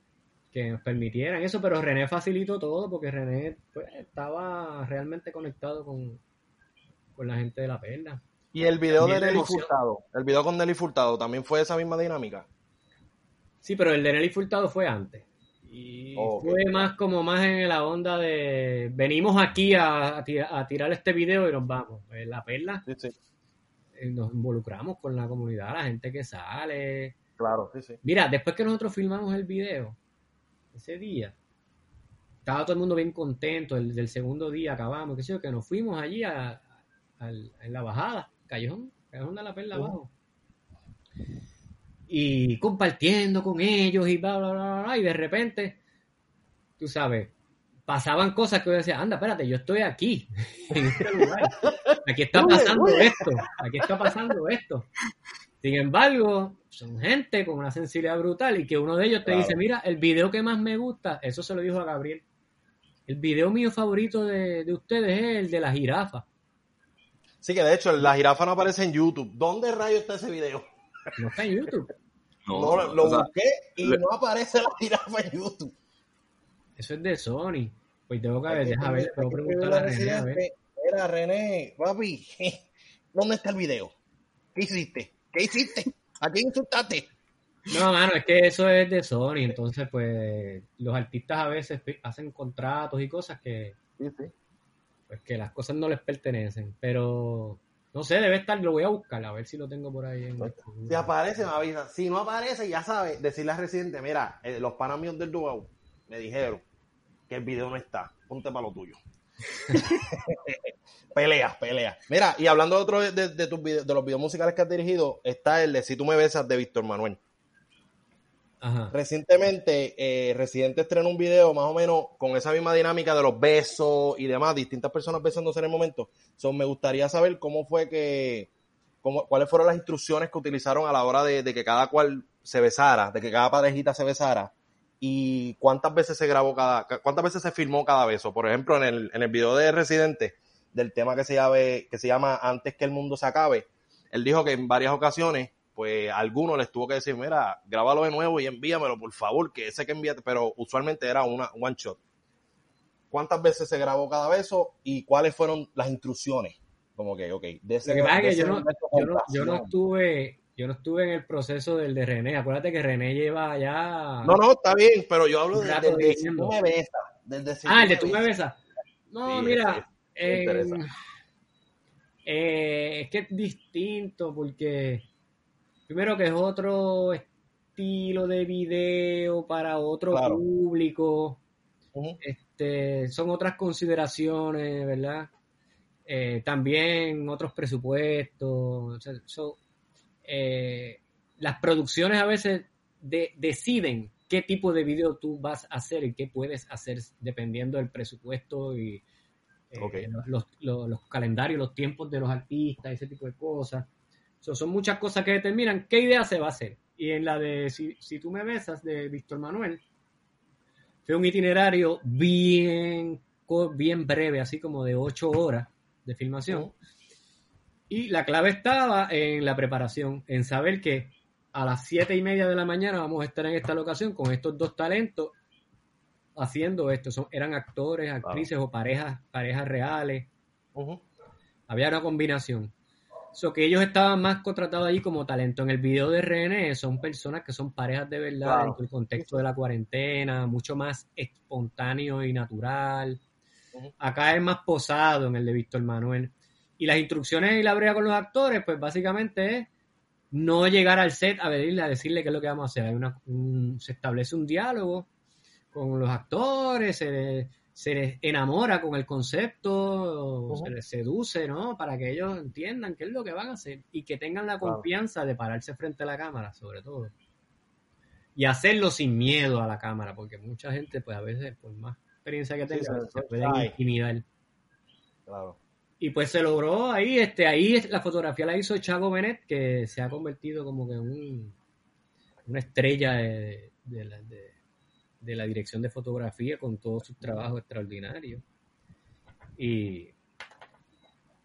que nos permitieran eso, pero René facilitó todo porque René pues, estaba realmente conectado con, con la gente de la perla. Y el video También de Nelly. Furtado, el video con Nelly Furtado, también fue esa misma dinámica. Sí, pero el de Nelly Furtado fue antes. Y fue más como más en la onda de venimos aquí a, a tira- a tirar este video y nos vamos. En la perla Sí, sí. eh, nos involucramos con la comunidad, la gente que sale. Claro, sí, sí. Mira, después que nosotros filmamos el video, ese día, estaba todo el mundo bien contento. El del segundo día acabamos, qué sé yo, que nos fuimos allí a, en la bajada, Callejón, Callejón de la Perla Ujú. abajo. Y compartiendo con ellos y bla, bla, bla, bla, bla, y de repente, tú sabes, pasaban cosas que yo decía, anda, espérate, yo estoy aquí, en este lugar. Aquí está pasando esto, aquí está pasando esto. Sin embargo, son gente con una sensibilidad brutal y que uno de ellos te Claro. dice, mira, el video que más me gusta, eso se lo dijo a Gabriel, el video mío favorito de, de ustedes es el de la jirafa. Sí, que de hecho la jirafa no aparece en YouTube. ¿Dónde rayo está ese video? No está en YouTube. No, No, lo, lo o sea, busqué y le- no aparece la jirafa en YouTube. Eso es de Sony. Pues tengo que ver, deja ver, hay que preguntarle a René, a ver. residente, Mira, René, papi, ¿dónde está el video? ¿Qué hiciste? ¿Qué hiciste? ¿A quién insultaste? No, mano, es que eso es de Sony, entonces pues los artistas a veces hacen contratos y cosas que Sí, sí. pues que las cosas no les pertenecen, pero no sé, debe estar, lo voy a buscar, a ver si lo tengo por ahí. En Si aparece, me avisa. Si no aparece, ya sabes, decirle al residente, mira, eh, los panas míos del Dubao me dijeron que el video no está. Ponte para lo tuyo. pelea, pelea. Mira, y hablando de otro de, tus vide- de los videos musicales que has dirigido, está el de Si tú me besas de Víctor Manuel. Recientemente, eh, Residente estrenó un video más o menos con esa misma dinámica de los besos y demás, distintas personas besándose en el momento. So, me gustaría saber cómo fue que, cómo, cuáles fueron las instrucciones que utilizaron a la hora de, de que cada cual se besara, de que cada parejita se besara y cuántas veces se grabó cada, ca- cuántas veces se filmó cada beso. Por ejemplo, en el, en el video de Residente, del tema que se, llame, que se llama Antes que el mundo se acabe, él dijo que en varias ocasiones, pues a algunos les tuvo que decir, mira, grábalo de nuevo y envíamelo, por favor, que ese que envíate, pero usualmente era una one shot. ¿Cuántas veces se grabó cada beso y cuáles fueron las instrucciones? Como que, ok, de ese, Lo que pasa es de que yo no, yo, no, yo estuve, yo no estuve en el proceso del de René. Acuérdate que René lleva ya. No, no, está bien, pero yo hablo de, de si diciendo. tú me besas. del de ah, el de tú me besas. No, Sí, mira, eh, eh, es que es distinto porque primero que es otro estilo de video para otro Claro. público. Este, son otras consideraciones, ¿verdad? Eh, también otros presupuestos. so, eh, las producciones a veces de- deciden qué tipo de video tú vas a hacer y qué puedes hacer dependiendo del presupuesto y eh, los, los- los calendarios, los tiempos de los artistas, ese tipo de cosas. So, son muchas cosas que determinan qué idea se va a hacer. Y en la de Si, si tú me besas de Víctor Manuel, fue un itinerario bien, bien breve, así como de ocho horas de filmación. Y la clave estaba en la preparación, en saber que a las siete y media de la mañana vamos a estar en esta locación con estos dos talentos haciendo esto. Son, eran actores, actrices o parejas, parejas reales. Había una combinación. So que ellos estaban más contratados allí como talento. En el video de René son personas que son parejas de verdad dentro del contexto de la cuarentena, mucho más espontáneo y natural. Acá es más posado en el de Víctor Manuel. Y las instrucciones y la brega con los actores, pues básicamente es no llegar al set a pedirle, a decirle qué es lo que vamos a hacer. Hay una, un- se establece un diálogo con los actores, se, se les enamora con el concepto, se les seduce, ¿no? Para que ellos entiendan qué es lo que van a hacer y que tengan la confianza de pararse frente a la cámara, sobre todo. Y hacerlo sin miedo a la cámara, porque mucha gente, pues a veces, por más experiencia que tenga, se- se se pueden cae. intimidar. Claro. Y pues se logró ahí, este, ahí la fotografía la hizo Chago Benet, que se ha convertido como que en un, una estrella de, de la, de- de la dirección de fotografía con todos sus trabajos extraordinarios. Y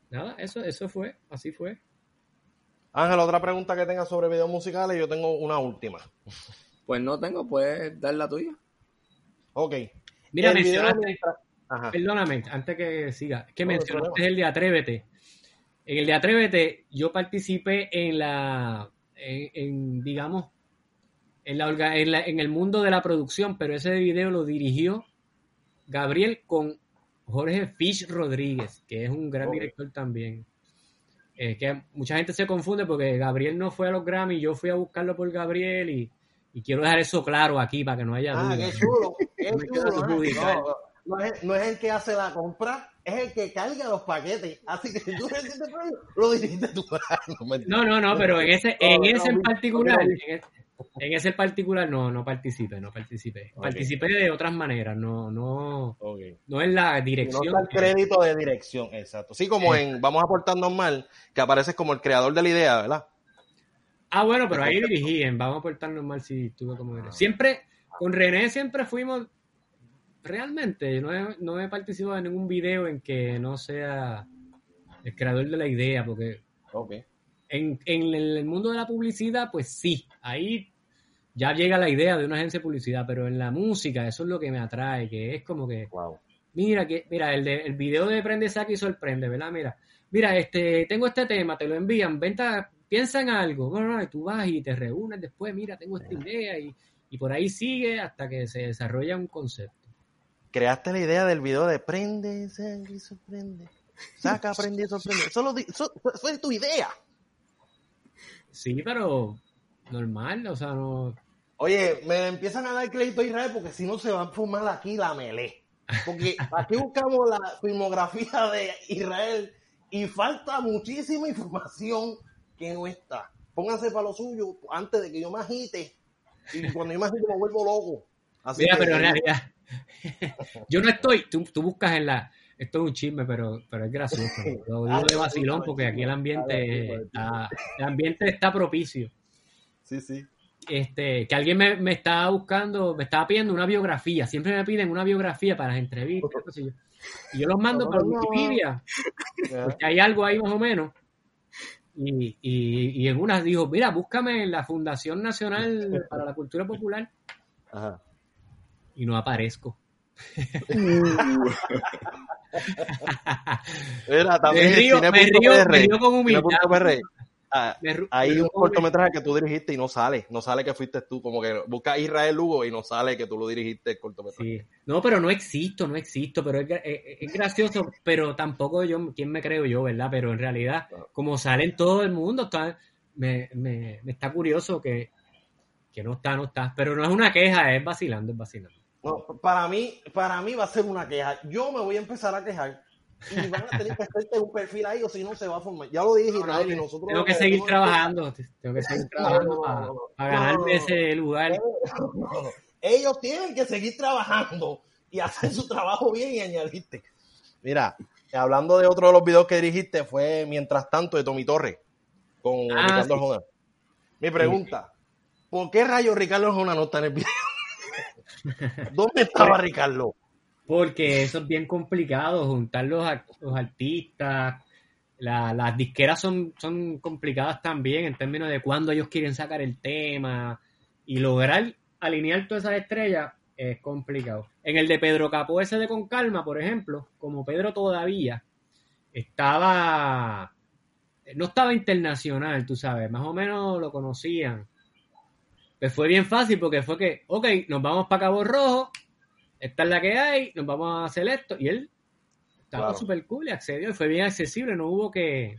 nada, eso, eso fue, así fue. Ángel, otra pregunta que tengas sobre videos musicales, yo tengo una última. Pues no tengo, puedes dar la tuya. Ok. Mira, mencionaste, Ajá. perdóname, antes que siga, que No, mencionaste el de Atrévete. En el de Atrévete, yo participé en la, en, en, digamos, en, la, orga- en, la- en el mundo de la producción, pero ese video lo dirigió Gabriel con Jorge Fish Rodríguez, que es un gran director también. Eh, que mucha gente se confunde porque Gabriel no fue a los Grammy, yo fui a buscarlo por Gabriel y, y quiero dejar eso claro aquí para que no haya Ah, duda. qué chulo. Qué chulo. ¿eh? No, no es, no es el que hace la compra, es el que carga los paquetes. Así que si tú lo dirigiste tú. No, mentira. No, no, no, pero en ese, en ese en particular, en ese, en ese particular no, no participé, no participé. Ok. Participé de otras maneras, no, no, no en la Y no dirección. está el crédito de dirección, exacto. Sí, como en Vamos a portarnos mal, que apareces como el creador de la idea, ¿verdad? Ah, bueno, pero ahí dirigí, en Vamos a portarnos mal si tuve como Ah. Siempre, con René siempre fuimos, realmente, no he, no he participado en ningún video en que no sea el creador de la idea, porque Ok. en, en el mundo de la publicidad, pues sí, ahí ya llega la idea de una agencia de publicidad, pero en la música eso es lo que me atrae, que es como que, Wow. mira, que, mira, el, de, el video de Prende Saque y Sorprende, ¿verdad? Mira, mira, este, tengo este tema, te lo envían, venta, piensa en algo, bueno, no, y tú vas y te reúnes después, mira, tengo esta idea y, y por ahí sigue hasta que se desarrolla un concepto. Creaste la idea del video de prende, saca y sorprende. Saca, prende y sorprende. Eso, lo di- eso- eso es tu idea. Sí, pero normal, o sea, no... Oye, me empiezan a dar crédito a Israel porque si no se va a formar aquí la melé. Porque aquí buscamos la filmografía de Israel y falta muchísima información que no está. Pónganse para lo suyo antes de que yo me agite. Y cuando yo me agite me vuelvo loco. Así Mira, que- pero en realidad, yo no estoy, tú, tú buscas en la, esto es un chisme, pero, pero es gracioso. Lo digo de vacilón porque aquí el ambiente, está, el ambiente está propicio. Sí, sí. Este, que alguien me, me estaba buscando, me estaba pidiendo una biografía, siempre me piden una biografía para las entrevistas, yo. y yo los mando para Wikipedia, porque hay algo ahí más o menos. Y, y, y en una dijo, mira, búscame en la Fundación Nacional para la Cultura Popular Ajá. y no aparezco. Mira, también Me río, me río, me río con humildad. Ah, hay un cortometraje que tú dirigiste y no sale, no sale que fuiste tú, como que busca Israel Lugo y no sale que tú lo dirigiste el cortometraje. Sí. No, pero no existo, no existo, pero es, es- es gracioso, pero tampoco yo, ¿quién me creo yo, verdad? Pero en realidad, como sale en todo el mundo, está, me, me, me está curioso que, que no está, no está, pero no es una queja, es vacilando, es vacilando. No, para mí, para mí va a ser una queja. Yo me voy a empezar a quejar y van a tener que hacerte un perfil ahí o si no se va a formar. Ya lo dije Israel y nosotros Tengo que seguir trabajando, tengo que seguir trabajando para, ganarme ese lugar. Ellos tienen que seguir trabajando y hacer su trabajo bien y añadirte. Mira, hablando de otro de los videos que dirigiste, fue Mientras tanto de Tommy Torres con Ah, Ricardo sí. Mi pregunta, ¿por qué rayos Ricardo Arjona no está en el video? ¿Dónde estaba Ricardo? Porque eso es bien complicado, juntar los, los artistas, la- las disqueras son, son complicadas también en términos de cuándo ellos quieren sacar el tema y lograr alinear todas esas estrellas es complicado. En el de Pedro Capó, ese de Con Calma, por ejemplo, como Pedro todavía estaba, no estaba internacional, tú sabes, más o menos lo conocían. Pues fue bien fácil porque fue que, ok, nos vamos para Cabo Rojo, esta es la que hay, nos vamos a hacer esto. Y él estaba Claro. súper cool y accedió, y fue bien accesible, no hubo que...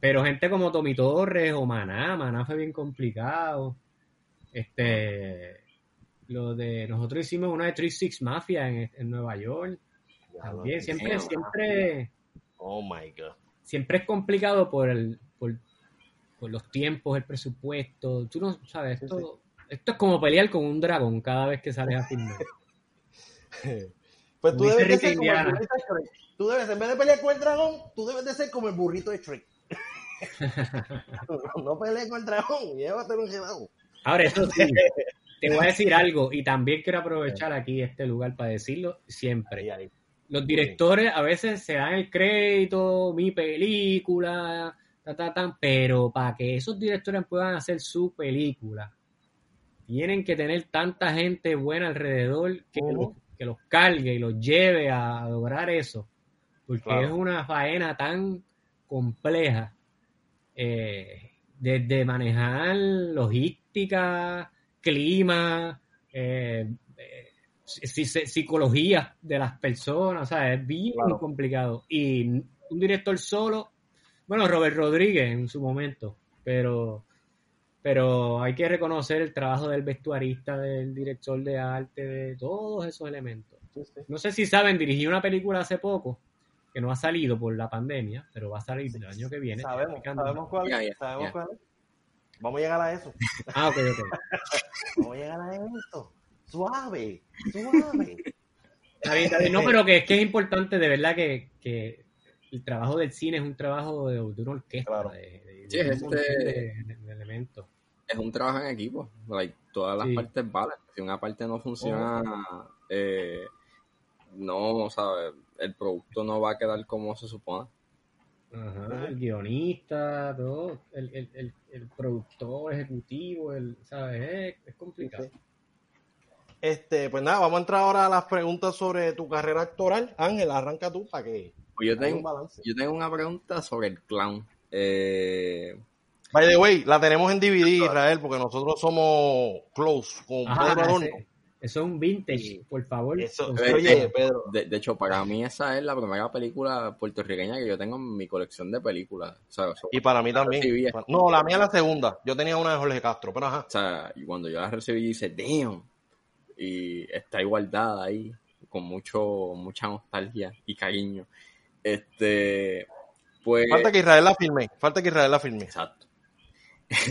Pero gente como Tommy Torres o Maná, Maná fue bien complicado. Este... lo de nosotros hicimos una de Three Six Mafia en, en Nueva York. También siempre, siempre, Oh my God. siempre es complicado por el, por, por los tiempos, el presupuesto. Tú no sabes, esto, esto es como pelear con un dragón cada vez que sales a filmar. Pues tú dice debes de ser como el burrito de Shrek. Tú debes, en vez de pelear con el dragón, tú debes de ser como el burrito de Shrek. no, no pelees con el dragón, llévatelo en gelado. Ahora, eso sí, te voy a decir algo y también quiero aprovechar aquí este lugar para decirlo siempre. Los directores a veces se dan el crédito, mi película, ta, ta, ta, pero para que esos directores puedan hacer su película, tienen que tener tanta gente buena alrededor que, los, que los cargue y los lleve a lograr eso. Porque Claro. es una faena tan compleja eh, desde manejar logística, clima, eh, eh, si- si- psicología de las personas, o sea, es bien Claro. complicado. Y un director solo, bueno, Robert Rodríguez en su momento, pero, pero hay que reconocer el trabajo del vestuarista, del director de arte, de todos esos elementos. Sí, sí. No sé si saben, dirigí una película hace poco que no ha salido por la pandemia, pero va a salir el año que viene. Sabemos, sabemos cuál ya, sabemos ya. cuál es. Vamos a llegar a eso. Ah, ok, ok. Vamos a llegar a eso. Suave, suave. Está bien, está bien. No, pero que es que es importante de verdad que, que el trabajo del cine es un trabajo de, de una orquesta, Claro. de, de- Sí, este- es un trabajo en equipo. Like, todas las Sí. partes valen. Si una parte no funciona, eh, no, ¿sabes? El producto no va a quedar como se supone. Ajá, el guionista, todo, el, el, el, el productor ejecutivo, el, ¿sabes? Es, es complicado. Sí, Este, pues nada, vamos a entrar ahora a las preguntas sobre tu carrera actoral. Ángel, arranca tú para que Pues yo haya un tengo, balance. yo tengo una pregunta sobre el clown. Eh, By the way, la tenemos en DVD, Israel, porque nosotros somos close con Ajá, Pedro Adorno. ese- eso es un vintage, por favor. Eso, oye, Pedro, de, de hecho, para mí esa es la primera película puertorriqueña que yo tengo en mi colección de películas. O sea, so- y para mí también. No, la mía es la segunda. Yo tenía una de Jorge Castro, pero ajá. O sea, y cuando yo la recibí, dice, damn. Y está igualdada ahí, con mucho, mucha nostalgia y cariño. Este, pues, Falta que Israel la filme. Falta que Israel la filme. exacto.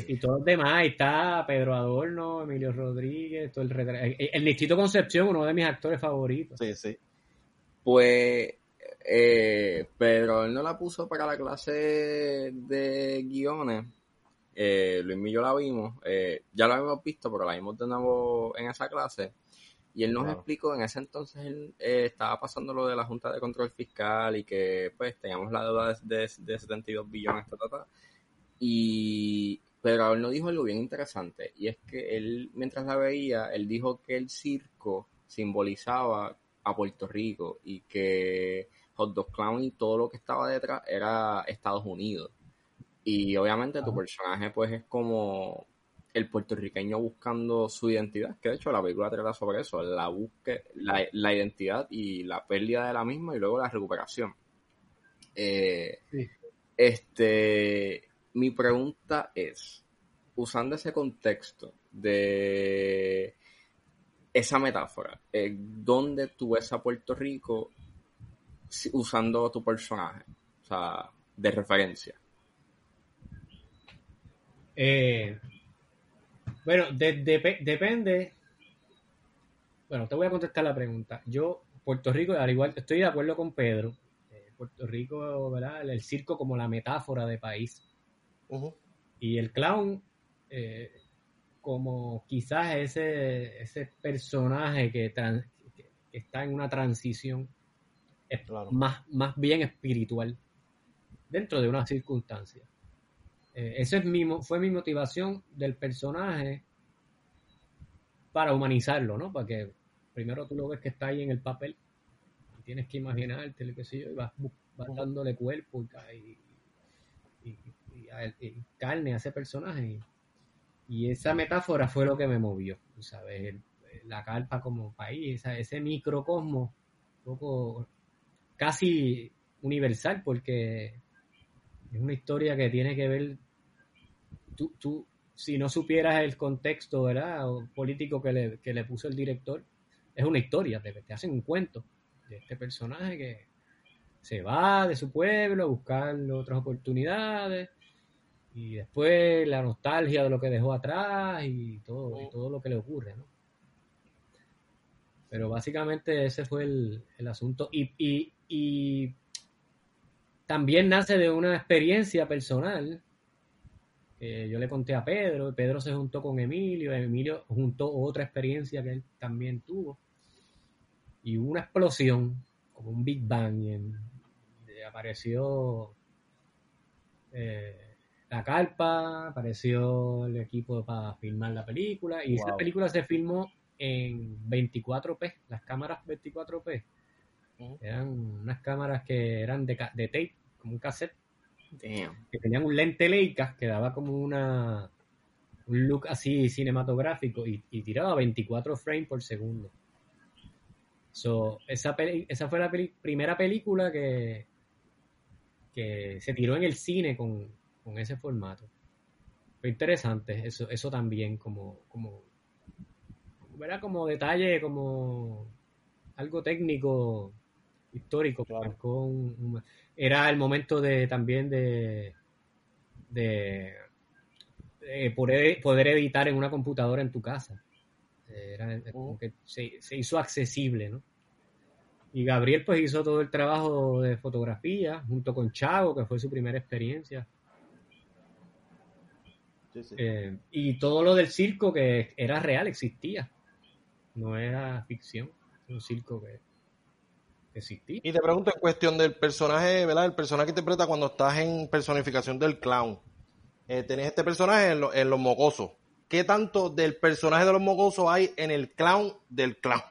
Y todos los demás, ahí está Pedro Adorno, Emilio Rodríguez, todo el el, el Nistito Concepción, uno de mis actores favoritos. Sí, sí. Pues, eh, pero él no la puso para la clase de guiones. Eh, Luis y yo la vimos, eh, ya la habíamos visto, pero la vimos de nuevo en esa clase. Y él nos Claro. explicó, en ese entonces él eh, estaba pasando lo de la Junta de Control Fiscal y que pues teníamos la deuda de, de, de 72 billones, ta, ta, ta. Y, pero él nos dijo algo bien interesante, y es que él, mientras la veía, él dijo que el circo simbolizaba a Puerto Rico y que Hot Dog Clown y todo lo que estaba detrás era Estados Unidos. Y obviamente tu personaje pues es como el puertorriqueño buscando su identidad, que de hecho la película trata sobre eso, la busque, la, la identidad y la pérdida de la misma y luego la recuperación. Eh, Sí. Este, mi pregunta es, usando ese contexto de esa metáfora, eh, ¿dónde tú ves a Puerto Rico usando tu personaje? O sea, de referencia. Eh, bueno, de- depe- depende. Bueno, te voy a contestar la pregunta. Yo, Puerto Rico, al igual, estoy de acuerdo con Pedro. Eh, Puerto Rico, ¿verdad? El circo como la metáfora de país. Y el clown, eh, como quizás ese, ese personaje que, tran- que está en una transición es Claro. más, más bien espiritual dentro de una circunstancia. Eh, esa es mi, fue mi motivación del personaje para humanizarlo, ¿no? Para que primero tú lo ves que está ahí en el papel y tienes que imaginarte, lo que sé yo, y vas, vas dándole cuerpo y carne a ese personaje. Y, esa metáfora fue lo que me movió, ¿sabes? El- la carpa como país, ese microcosmo, un poco casi universal, porque es una historia que tiene que ver, tú, tú si no supieras el contexto, político que le, que le puso el director, es una historia, te, te hacen un cuento de este personaje que se va de su pueblo a buscar otras oportunidades y después la nostalgia de lo que dejó atrás y todo, y todo lo que le ocurre, ¿no? Pero básicamente ese fue el, el asunto. Y, y, y también nace de una experiencia personal. Eh, yo le conté a Pedro, Pedro se juntó con Emilio, Emilio juntó otra experiencia que él también tuvo. Y hubo una explosión, como un Big Bang, y en- y apareció eh, la carpa, apareció el equipo para filmar la película, y esa película se filmó en 24p, las cámaras 24p. Ujú. Eran unas cámaras que eran de, de tape, como un cassette, Damn. que tenían un lente Leica que daba como una un look así cinematográfico y, y tiraba 24 frames por segundo. So, esa, peli- esa fue la peli- primera película que, que se tiró en el cine con, con ese formato. Fue interesante eso, eso también como, como, ¿verdad? como detalle, como algo técnico, histórico. Claro. marcó un- un- era el momento de también de, de, de poder, poder editar en una computadora en tu casa. Era eh, como que se, se hizo accesible, ¿no? Y Gabriel pues hizo todo el trabajo de fotografía junto con Chavo, que fue su primera experiencia. Sí, sí. Eh, y todo lo del circo que era real, existía. No era ficción, un circo que, que existía. Y te pregunto en cuestión del personaje, ¿verdad? El personaje que interpreta cuando estás en personificación del clown. Eh, tenés este personaje en, lo- en los mocosos. ¿Qué tanto del personaje de los mocosos hay en el clown del clown?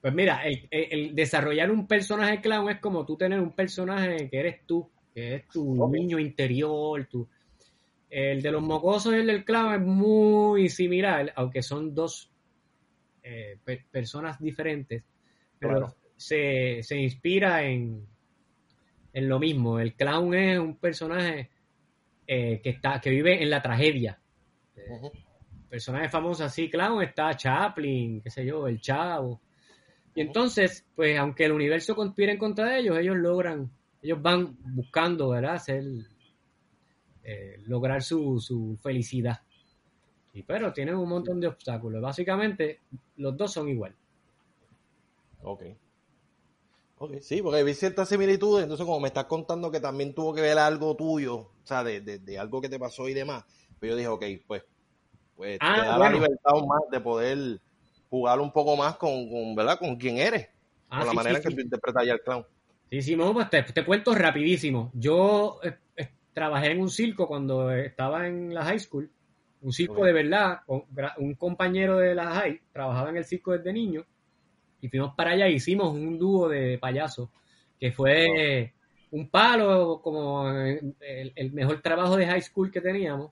Pues mira, el, el- el desarrollar un personaje clown es como tú tener un personaje que eres tú, que es tu niño interior, tu... El de los mocosos y el del clown es muy similar, aunque son dos eh, pe- personas diferentes, pero Claro. se, se inspira en, en lo mismo. El clown es un personaje eh, que, está, que vive en la tragedia. Ujú. Personajes famosos así, clown, está Chaplin, qué sé yo, el Chavo. Y entonces, pues aunque el universo conspira en contra de ellos, ellos logran, ellos van buscando, ¿verdad? Hacer, eh, lograr su, su felicidad. Y pero tienen un montón de obstáculos. Básicamente, los dos son igual. Ok. Ok, sí, porque vi ciertas similitudes, entonces como me estás contando que también tuvo que ver algo tuyo, o sea, de, de- de algo que te pasó y demás, pues yo dije, ok, pues, pues Ah, te da bueno. la libertad más de poder jugar un poco más con, con ¿verdad? Con quién eres, Ah, con la manera sí, en que sí. tú interpretas ya el clown. Sí, sí, no, pues te, te cuento rapidísimo. Yo eh, trabajé en un circo cuando estaba en la high school, un circo Ok. de verdad, un compañero de la high trabajaba en el circo desde niño y fuimos para allá e hicimos un dúo de payasos que fue un palo como el, el mejor trabajo de high school que teníamos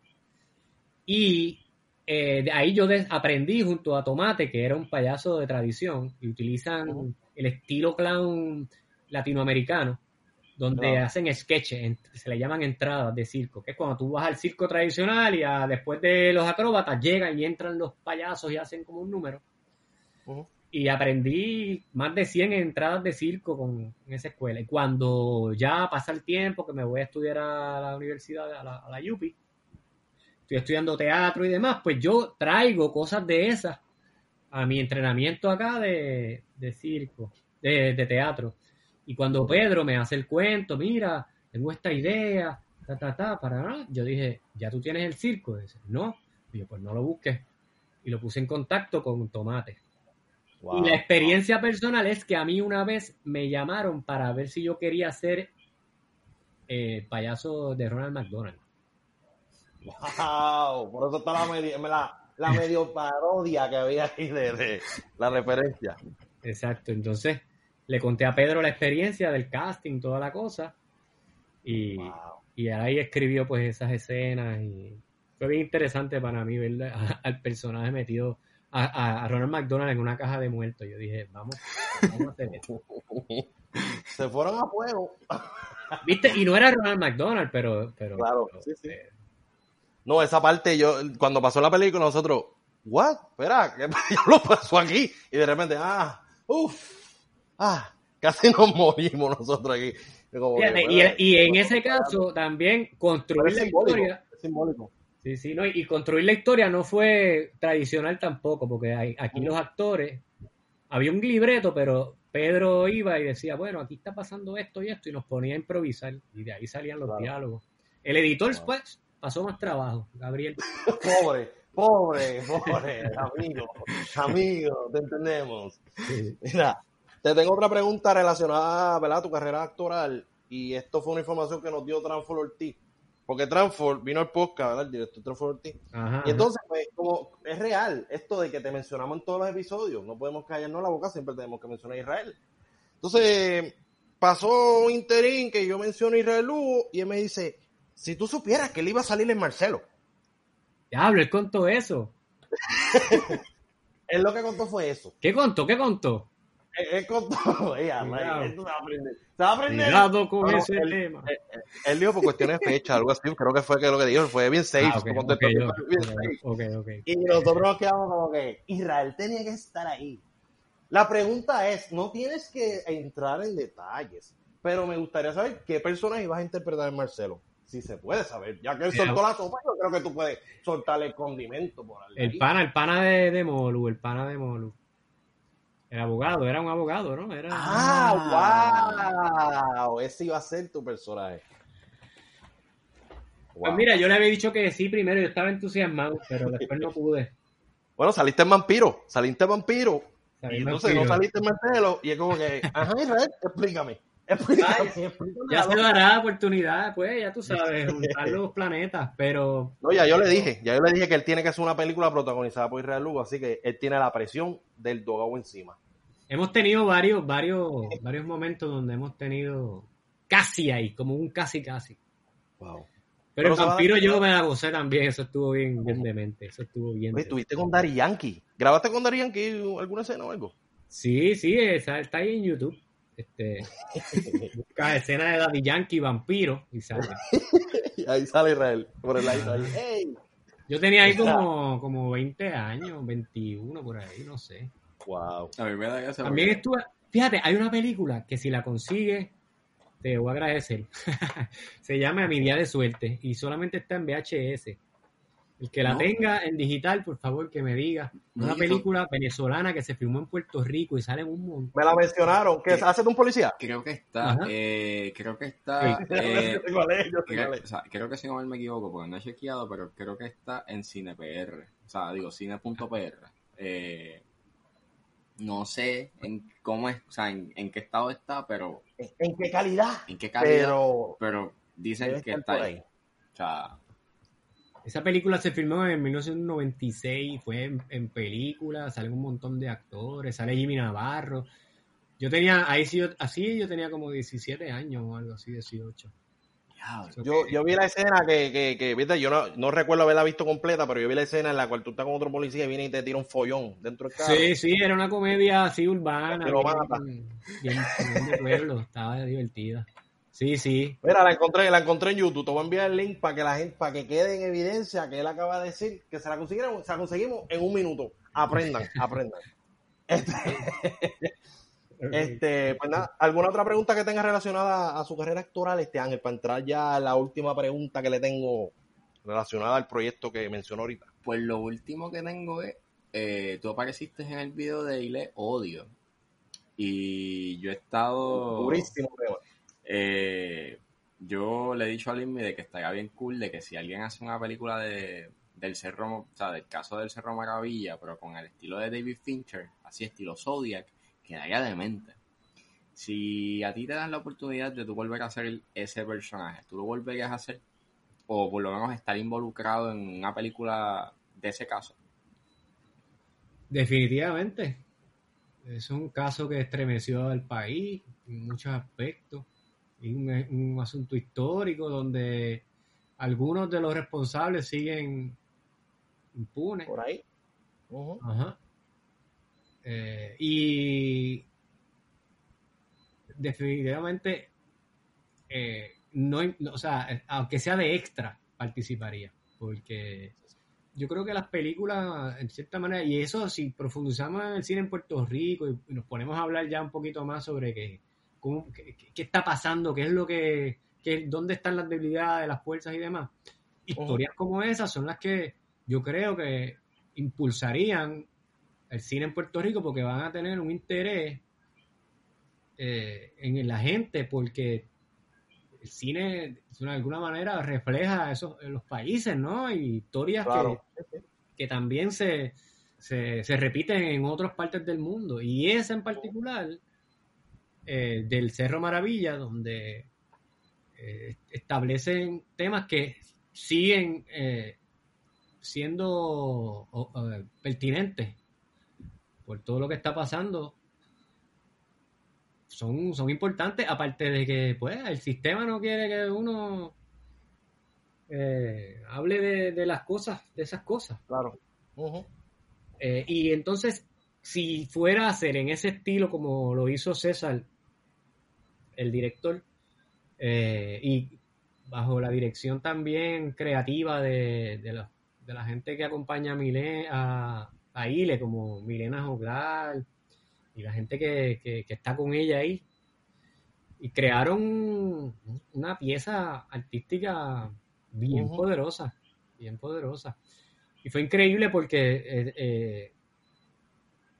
y eh, de ahí yo aprendí junto a Tomate, que era un payaso de tradición, y utilizan el estilo clown latinoamericano, donde hacen sketches, se le llaman entradas de circo, que es cuando tú vas al circo tradicional y a- después de los acróbatas llegan y entran los payasos y hacen como un número. Y aprendí más de 100 entradas de circo con, en esa escuela. Y cuando ya pasa el tiempo que me voy a estudiar a la universidad, a la, a la UPI, estoy estudiando teatro y demás, pues yo traigo cosas de esas a mi entrenamiento acá de, de circo, de, de teatro. Y cuando Pedro me hace el cuento, mira, tengo esta idea, ta, ta, ta, para nada, yo dije, ¿ya tú tienes el circo? Dice, no. Y yo, pues no lo busques. Y lo puse en contacto con Tomate. Wow. Y la experiencia personal es que a mí una vez me llamaron para ver si yo quería ser eh, payaso de Ronald McDonald. Wow, por eso está la medio, la, la medio parodia que había ahí de, de la referencia. Exacto, entonces le conté a Pedro la experiencia del casting, toda la cosa, y, Wow. y ahí escribió pues esas escenas y fue bien interesante para mí ver a- al personaje metido a, a- Ronald McDonald en una caja de muertos. Yo dije, vamos, vamos a hacer esto. Se fueron a fuego. ¿Viste? Y no era Ronald McDonald, pero... pero Claro, pero, sí, sí. eh, No, esa parte yo, cuando pasó la película, nosotros, ¿what? Espera, ¿qué lo pasó aquí? Y de repente, ah, uff, ah, casi nos morimos nosotros aquí. Como que, Fíjate, bueno, y, y en ese caso también construir la historia. es simbólico. Sí, sí, no, y construir la historia no fue tradicional tampoco, porque hay- aquí los actores, había un libreto, pero Pedro iba y decía, bueno, aquí está pasando esto y esto, y nos ponía a improvisar, y de ahí salían los Claro. diálogos. El editor Claro. pues, pasó más trabajo, Gabriel. Pobre, pobre, pobre, amigo, amigo, te entendemos. Mira, te tengo otra pregunta relacionada ¿verdad? a tu carrera actoral y esto fue una información que nos dio Transfor Ortiz. Porque Transfor vino al podcast, ¿verdad? El director Transfor Ortiz. Ajá, Y entonces, pues, como es real esto de que te mencionamos en todos los episodios, no podemos callarnos la boca, siempre tenemos que mencionar a Israel. Entonces, pasó un interín que yo menciono a Israel Lugo y él me dice, si tú supieras que él iba a salir en Marcelo. Diablo, él contó eso. Él lo que contó fue eso. ¿Qué contó? ¿Qué contó? Él, él contó, ella, va a aprender. Se va a aprender. Cuidado con ese él- tema. Él dijo por cuestiones de fecha, algo así, creo que fue que lo que dijo, fue bien safe. Ah, ok, tú ok, contestaste, yo- fue bien safe. Y nosotros nos quedamos como que Israel tenía que estar ahí. La pregunta es, no tienes que entrar en detalles, pero me gustaría saber qué personaje vas a interpretar en Marcelo. Si se puede saber, ya que él soltó la sopa, yo creo que tú puedes soltarle el condimento por ahí. El pana, el pana de, de Molu, el pana de Molu. El abogado, era un abogado, ¿no? Era... Ah, wow, ese iba a ser tu personaje. Pues mira, yo le había dicho que sí primero, yo estaba entusiasmado, pero después no pude. Bueno, saliste en vampiro, saliste en vampiro, Salí y entonces vampiro. no saliste en Marcelo, y es como que, ajá, Israel, explícame, explícame, explícame. Ya se dará oportunidad, pues, ya tú sabes, juntar los planetas, pero No, ya yo le dije, ya yo le dije que él tiene que hacer una película protagonizada por Israel Lugo, así que él tiene la presión del dogao encima. Hemos tenido varios, varios, varios momentos donde hemos tenido casi ahí, como un casi casi. Wow. Pero, Pero el vampiro yo me la gocé también, eso estuvo bien, bien demente, eso estuvo bien. Oye, estuviste con Dari Yankee. ¿Grabaste con Dari Yankee alguna escena o algo? Sí, sí, está, está ahí en YouTube. Este, busca escena de Daddy Yankee vampiro y sale. Y ahí sale Israel, por el aire ahí. Yo tenía ahí como, como 20 años, 21 por ahí, no sé. Wow. A mí me da También estuve, fíjate, hay una película que si la consigues, te voy a agradecer. Se llama Mi Día de Suerte y solamente está en VHS. El que la No. tenga en digital, por favor, que me diga. No, Una película venezolana que se filmó en Puerto Rico y sale en un montón. Me la mencionaron. ¿Qué hace de un policía? Creo que está, eh, creo que está, Sí. eh, es, creo, es. o sea, creo que si no me equivoco, porque no he chequeado, pero creo que está en CinePR, o sea, digo, cine.pr. Eh, no sé en cómo es, o sea, en, en qué estado está, pero ¿En qué calidad? en qué calidad, pero, Pero dicen que está ahí. ahí. O sea, Esa película se filmó en 1996, fue en, en película, salen un montón de actores, sale Jimmy Navarro. Yo tenía, ahí sí, yo, así yo tenía como 17 años o algo así, 18. Yo, yo vi la escena que, que, que viste, yo no, no recuerdo haberla visto completa, pero yo vi la escena en la cual tú estás con otro policía y viene y te tira un follón dentro del carro. Sí, sí, era una comedia así urbana, lo mata. bien- bien de pueblo, estaba divertida. Sí, sí. Mira, la encontré, la encontré en YouTube. Te voy a enviar el link para que la gente, para que quede en evidencia que él acaba de decir que se la consiguieron, se la conseguimos en un minuto. Aprendan, aprendan. Este, este, pues nada, ¿alguna otra pregunta que tenga relacionada a su carrera actoral, este Ángel? Para entrar ya a la última pregunta que le tengo relacionada al proyecto que mencionó ahorita. Pues lo último que tengo es, eh, tú apareciste en el video de Ile Odio. Y yo he estado... Durísimo tema. Eh, yo le he dicho a Limmy de que estaría bien cool de que si alguien hace una película de, del Cerro, o sea, del caso del Cerro Maravilla, pero con el estilo de David Fincher, así estilo Zodiac, quedaría demente. Si a ti te dan la oportunidad de tú volver a hacer ese personaje, ¿tú lo volverías a hacer? O por lo menos estar involucrado en una película de ese caso. Definitivamente. Es un caso que estremeció al país en muchos aspectos. Es un, un asunto histórico donde algunos de los responsables siguen impunes. Por ahí. Ajá. Eh, y definitivamente, eh, no, no, o sea, aunque sea de extra, participaría. porque yo creo que las películas, en cierta manera, y eso si profundizamos en el cine en Puerto Rico y, y nos ponemos a hablar ya un poquito más sobre qué, cómo, qué, qué está pasando, qué es lo que, qué- dónde están las debilidades, las fuerzas y demás, historias como esas son las que yo creo que impulsarían el cine en Puerto Rico porque van a tener un interés eh, en la gente porque el cine de alguna manera refleja esos los países, ¿no? Y historias Claro. que, que también se, se, se repiten en otras partes del mundo. Y esa en particular, eh, del Cerro Maravilla, donde eh, establecen temas que siguen eh, siendo eh, pertinentes por todo lo que está pasando son, son importantes, aparte de que pues el sistema no quiere que uno eh, hable de, de las cosas, de esas cosas. Claro. Eh, y entonces, si fuera a hacer en ese estilo como lo hizo César, el director, eh, y bajo la dirección también creativa de, de la, de la gente que acompaña a, Mile, a, a Ile, como Milena Joglar, y la gente que, que- que está con ella ahí, y crearon una pieza artística bien poderosa, bien poderosa. Y fue increíble porque eh, eh,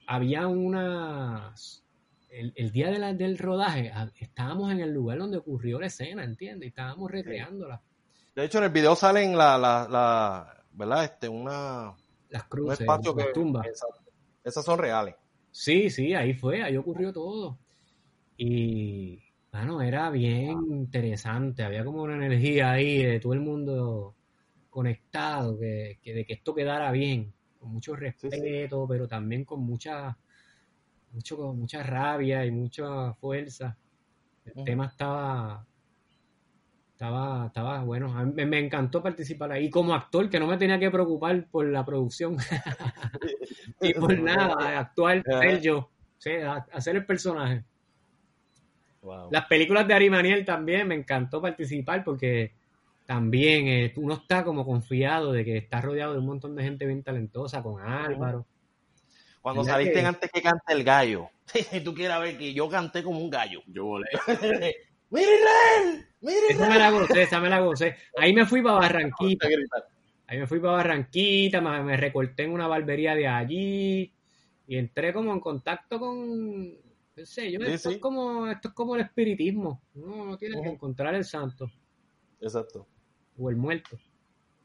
había unas... El, el día de la- del rodaje ah, estábamos en el lugar donde ocurrió la escena, ¿entiendes? Y estábamos recreándola. De hecho, en el video salen la, la, la ¿verdad? Este, una, Las un cruces, espacio las que... tumbas. Esas son reales. Sí, sí, ahí fue, ahí ocurrió todo. Y, bueno, era bien interesante, había como una energía ahí de todo el mundo conectado, que, que de que esto quedara bien, con mucho respeto, pero también con mucha, mucho, con mucha rabia y mucha fuerza. El tema estaba, estaba, estaba bueno, a mí me, encantó participar ahí. Y como actor, que no me tenía que preocupar por la producción y por nada, actuar, ser yo, sí, hacer el personaje. Wow. Las películas de Ari Maniel también me encantó participar porque también eh, uno está como confiado de que está rodeado de un montón de gente bien talentosa, con Álvaro. Cuando ¿Verdad saliste que- antes que cante el gallo. Si tú quieras ver que yo canté como un gallo. Yo volé. ¡Mira Israel! ¡Mira Esa me la gocé, esa me la gocé. Ahí me fui para Barranquita, ahí me fui para Barranquita, me, me recorté en una barbería de allí y entré como en contacto con, no sé, yo, Sí, esto, sí. Es como, esto es como el espiritismo, uno no tiene que encontrar el santo Exacto. o el muerto.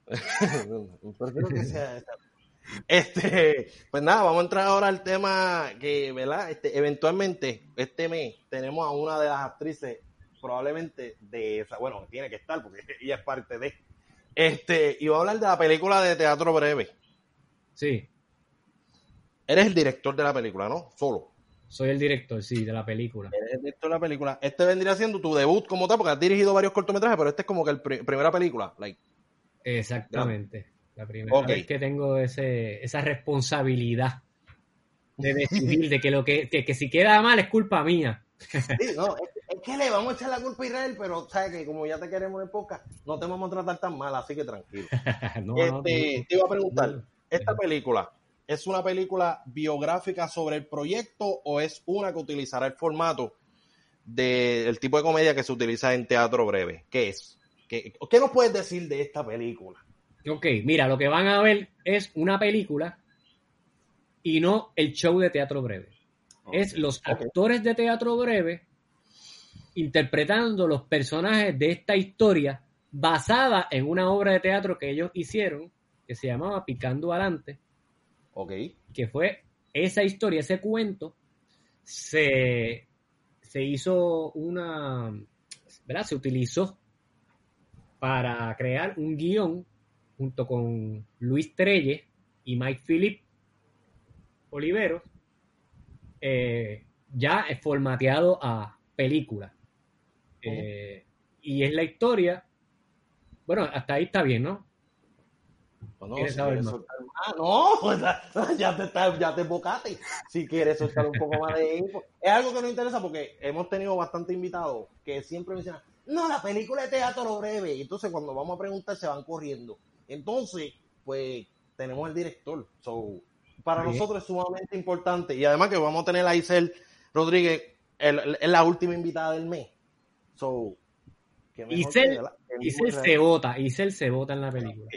Que sea. Este, pues nada, vamos a entrar ahora al tema que, ¿verdad? Este, eventualmente, este mes, tenemos a una de las actrices, probablemente de esa, bueno, tiene que estar porque ella es parte de. Este, y va a hablar de la película de teatro breve. Sí, Eres el director de la película, ¿no? Solo. soy el director, sí, de la película. Eres el director de la película. Este vendría siendo tu debut como tal, porque has dirigido varios cortometrajes, pero este es como que la primera película. Like, Exactamente. La primera Ok. vez que tengo ese, esa responsabilidad de decidir de que lo que, que, que si queda mal es culpa mía. Sí, no, es, que le vamos a echar la culpa a Israel, pero sabes que como ya te queremos en poca, no te vamos a tratar tan mal, así que tranquilo. no, Este, no. te iba a preguntar. ¿esta película es una película biográfica sobre el proyecto o es una que utilizará el formato del tipo de comedia que se utiliza en teatro breve? ¿Qué es? ¿Qué, qué nos puedes decir de esta película? Ok, mira, lo que van a ver es una película y no el show de teatro breve. Es los actores de teatro breve interpretando los personajes de esta historia basada en una obra de teatro que ellos hicieron que se llamaba Picando Adelante, Ok. que fue esa historia, ese cuento, se, se hizo una, ¿verdad? Se utilizó para crear un guion junto con Luis Trelle y Mike Philip Olivero, eh, ya formateado a película. Eh, y es la historia, bueno, hasta ahí está bien, ¿no? No, no, ¿Quieres si saber quieres más? soltar- Ah, no, pues, ya te, está- ya te embocaste. Si quieres soltar un poco más de info. Es algo que nos interesa porque hemos tenido bastante invitados que siempre mencionan, no, la película de teatro breve. Y entonces cuando vamos a preguntar se van corriendo. Entonces, pues tenemos el director. So, para nosotros es sumamente importante. Y además que vamos a tener a Isel Rodríguez, es la última invitada del mes. So, Isel- Isel se Isel se vota en la película.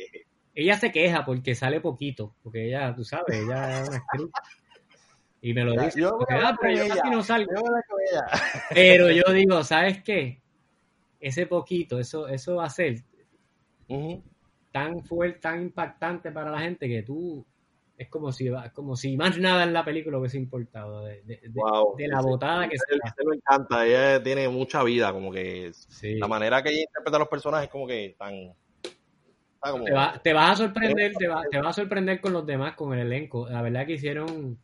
Ella se queja porque sale poquito, porque ella, tú sabes, ella es una actriz. Y me lo dice, yo porque, "Ah, pero yo ella. casi no salgo. Yo. Pero yo digo, ¿sabes qué? Ese poquito, eso, eso va a ser tan fuerte, tan impactante para la gente que tú es como si va- como si más nada en la película hubiese importado de, de- de- Wow. de la botada que se me encanta, ella tiene mucha vida, como que Sí. la manera que ella interpreta a los personajes como que tan... como- Te, va- te vas a sorprender, te, va- te vas a sorprender con los demás, con el elenco. La verdad que hicieron,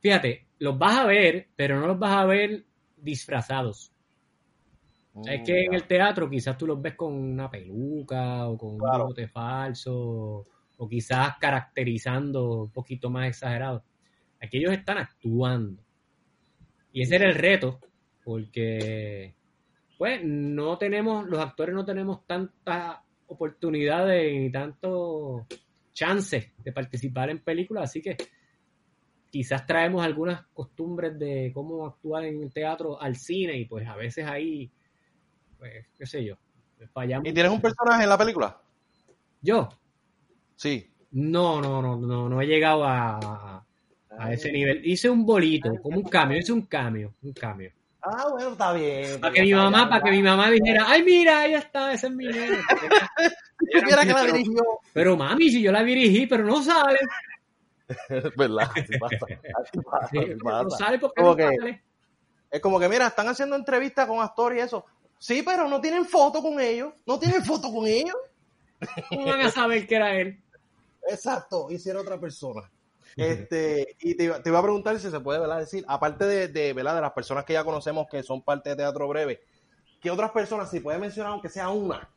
fíjate, los vas a ver, pero no los vas a ver disfrazados. Es Mm, que en ya. el teatro quizás tú los ves con una peluca o con Claro. un bote falso o quizás caracterizando un poquito más exagerado. Aquí ellos están actuando. Y ese era el reto, porque pues no tenemos, los actores no tenemos tantas oportunidades ni tantos chances de participar en películas, así que quizás traemos algunas costumbres de cómo actuar en el teatro al cine y pues a veces ahí, pues, qué sé yo, fallamos. ¿Y tienes un personaje en la película? Yo, Sí. no, no, no, no, no he llegado a, a- ese nivel. Hice un bolito, como un cambio, hice un cambio, un cambio. Ah, bueno, está bien. Para que mi mamá, para que mi mamá dijera, ay mira, ahí está, ese es mi nene. Que la dirigió. Pero mami, si yo la dirigí, pero no sale. Es verdad, así pasa. Así pasa, Sí, así no sale porque Como no que- sale. Es como que, mira, están haciendo entrevistas con actores y eso. Sí, pero no tienen foto con ellos. No tienen foto con ellos. ¿Cómo van a saber que era él? Exacto, hiciera otra persona. Este, y te, iba- te iba a preguntar si se puede ¿verdad? decir, aparte de, de, ¿verdad? de las personas que ya conocemos que son parte de Teatro Breve, ¿qué otras personas, si puedes mencionar aunque sea una,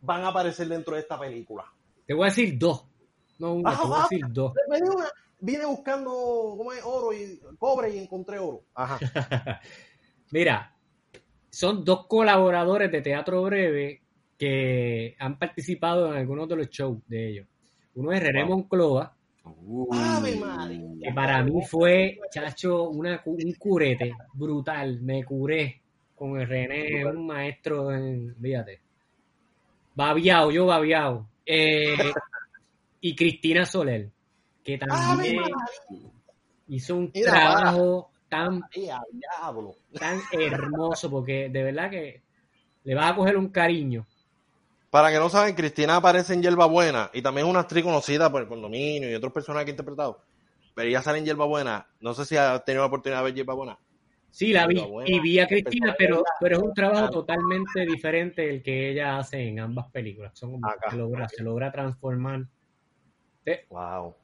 van a aparecer dentro de esta película? Te voy a decir dos. No una, Ajá, te voy a ajá. decir dos. Dio una, vine buscando ¿cómo es? oro y cobre y encontré oro. Ajá. Mira, son dos colaboradores de Teatro Breve que han participado en algunos de los shows de ellos. Uno es René Wow. Monclova, ¡Ave María! que para mí fue, chacho, una, un curete brutal. Me curé con el René, un maestro en, fíjate. Babiao, yo babiao. Eh, y Cristina Soler, que ¡Ave también hizo un Mira, trabajo tan tan hermoso porque de verdad que le vas a coger un cariño. Para que no saben, Cristina aparece en Yerba Buena y también es una actriz conocida por el condominio y otros personajes que ha interpretado. Pero ella sale en Yerba Buena. No sé si ha tenido la oportunidad de ver Yerba Buena. Sí, la vi y vi a Cristina, el pero, pero es un trabajo totalmente diferente del que ella hace en ambas películas. Son, Acá. se, logra, se logra transformar. Wow.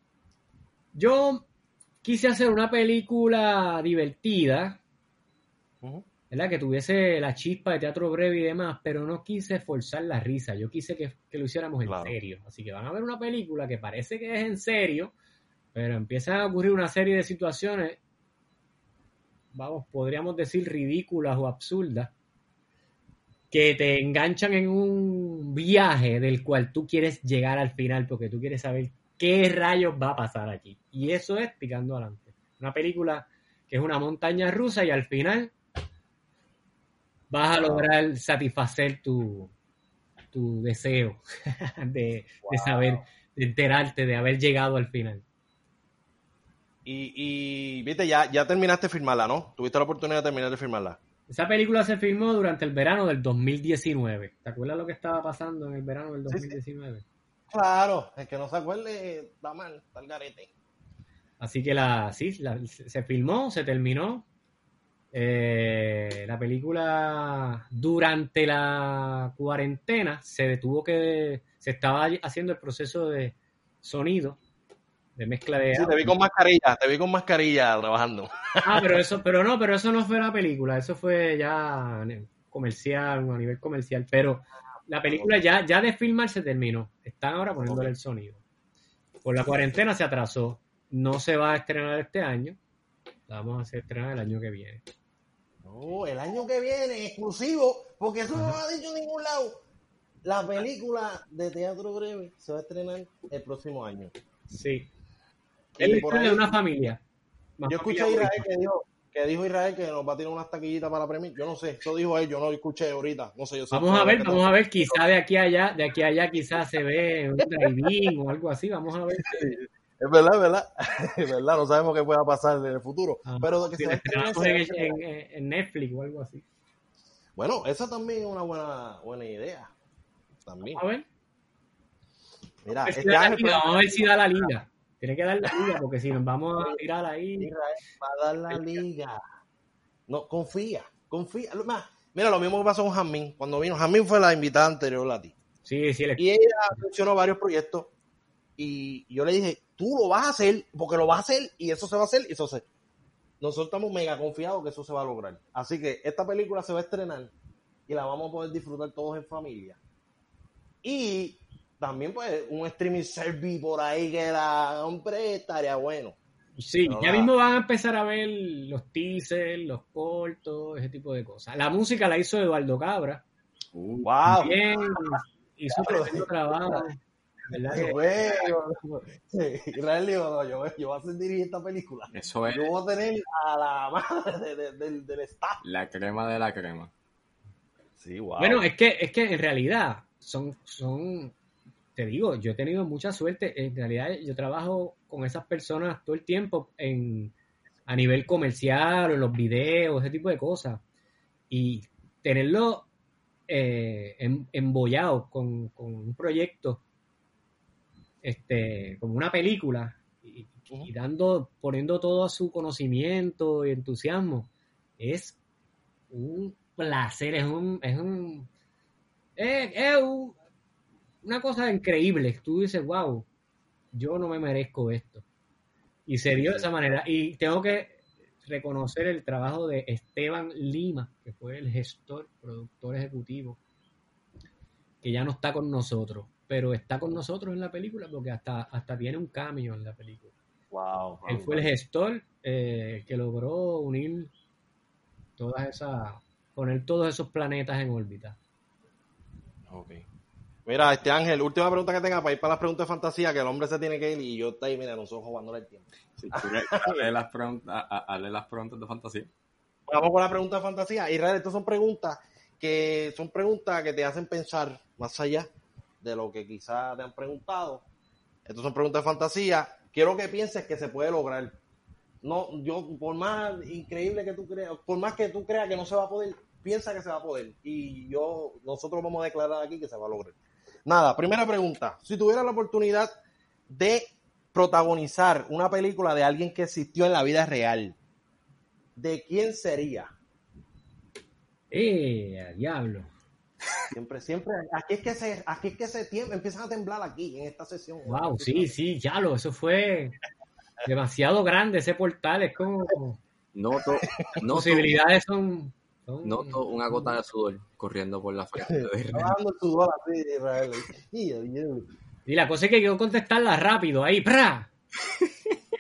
Yo quise hacer una película divertida, ¿verdad? Que tuviese la chispa de teatro breve y demás, pero no quise forzar la risa. Yo quise que, que lo hiciéramos en Claro. serio. Así que van a ver una película que parece que es en serio, pero empiezan a ocurrir una serie de situaciones, vamos, podríamos decir ridículas o absurdas, que te enganchan en un viaje del cual tú quieres llegar al final porque tú quieres saber qué rayos va a pasar aquí. Y eso es picando adelante. Una película que es una montaña rusa y al final vas a lograr satisfacer tu, tu deseo de, de saber, de enterarte, de haber llegado al final. Y, y viste, ya, ya terminaste de filmarla, ¿no? Tuviste la oportunidad de terminar de filmarla. Esa película se filmó durante el verano del 2019. ¿Te acuerdas lo que estaba pasando en el verano del Sí, sí. 2019? Claro, el que no se acuerde está mal, está el garete. Así que la, sí, la- se filmó, se terminó. Eh, la película durante la cuarentena se detuvo que se estaba haciendo el proceso de sonido, de mezcla de Sí, te vi con mascarilla, te vi con mascarilla trabajando. Ah, pero eso, pero no, pero eso no fue la película, eso fue ya comercial, a nivel comercial, pero la película ya, ya de filmar se terminó. Están ahora poniéndole el sonido. Por la cuarentena se atrasó. No se va a estrenar este año. La vamos a hacer estrenar el año que viene. No, el año que viene, exclusivo, porque eso no lo ha dicho en ningún lado. la película de teatro breve se va a estrenar el próximo año. Sí. Es la por historia de una familia. Yo escuché a Israel que dijo, que dijo Israel que nos va a tirar unas taquillitas para la premia. Yo no sé, eso dijo él, yo no lo escuché ahorita. No sé, yo sé Vamos a ver, vamos a ver, quizá de aquí a allá, de aquí a allá quizás se ve un drive-in o algo así, vamos a ver. Es verdad, es verdad. Es verdad, no sabemos qué pueda pasar en el futuro. Ah, pero que si se en, en- en Netflix o algo así. Bueno, esa también es una buena, buena idea. También. Vamos a ver. Mira, A ver si este da la liga, vamos a ver si da la liga. Tiene que dar la liga porque si nos vamos a tirar ahí. Israel va a dar la liga. No, confía, confía. Mira, lo mismo que pasó con Jamín. Cuando vino, Jamín fue la invitada anterior a ti. Sí, sí, el Y ella mencionó varios proyectos. Y yo le dije, tú lo vas a hacer, porque lo vas a hacer, y eso se va a hacer, y eso se. Nosotros estamos mega confiados que eso se va a lograr. Así que esta película se va a estrenar y la vamos a poder disfrutar todos en familia. Y también, pues, un streaming service por ahí que la hombre estaría bueno. Sí, Pero ya mismo van a empezar a ver los teasers, los cortos, ese tipo de cosas. La música la hizo Eduardo Cabra. Uh, ¡Wow! Bien, hizo tremendo trabajo. ¿Verdad que- Bueno, sí, Israel dijo, no, yo, yo voy a hacer dirigir esta película. eso es Yo voy a tener a la madre de- de- del, del staff. la crema de la crema. Sí, wow. Bueno, es que, es que en realidad son, son, te digo, yo he tenido mucha suerte. En realidad yo trabajo con esas personas todo el tiempo en, a nivel comercial o en los videos, ese tipo de cosas. Y tenerlo eh, en- embollado con, con un proyecto, este, como una película, y, y dando, poniendo todo su conocimiento y entusiasmo, es un placer, es un, es un, es, es un- una cosa increíble. Tú dices, wow, yo no me merezco esto. Y se dio de esa manera. Y tengo que reconocer el trabajo de Esteban Lima, que fue el gestor, productor ejecutivo, que ya no está con nosotros, pero está con nosotros en la película porque hasta, hasta tiene un cambio en la película. wow, Él fue el gestor eh, que logró unir todas esas, poner todos esos planetas en órbita. Ok. Mira, este Ángel, última pregunta que tenga para ir para las preguntas de fantasía, que el hombre se tiene que ir y yo estoy ahí, mira, nosotros jugándole el tiempo. Quieres, hazle las, las preguntas de fantasía. Vamos con la pregunta de fantasía. Israel, estas son preguntas que son preguntas que te hacen pensar más allá de lo que quizás te han preguntado. Estas son preguntas de fantasía. Quiero que pienses que se puede lograr. No, yo, por más increíble que tú creas, por más que tú creas que no se va a poder, piensa que se va a poder. Y yo, nosotros vamos a declarar aquí que se va a lograr. Nada, primera pregunta. Si tuvieras la oportunidad de protagonizar una película de alguien que existió en la vida real, ¿de quién sería? ¡Eh, diablo! Siempre, siempre, aquí es que se, aquí es que se tiembla, empiezan a temblar aquí en esta sesión. ¡Wow! Sí, sí, ya lo, eso fue demasiado grande ese portal. Es como. Noto, noto, posibilidades son. son- noto una gota de sudor corriendo por la frente sudor así, Y la cosa es que quiero contestarla rápido, ahí, ¡pra!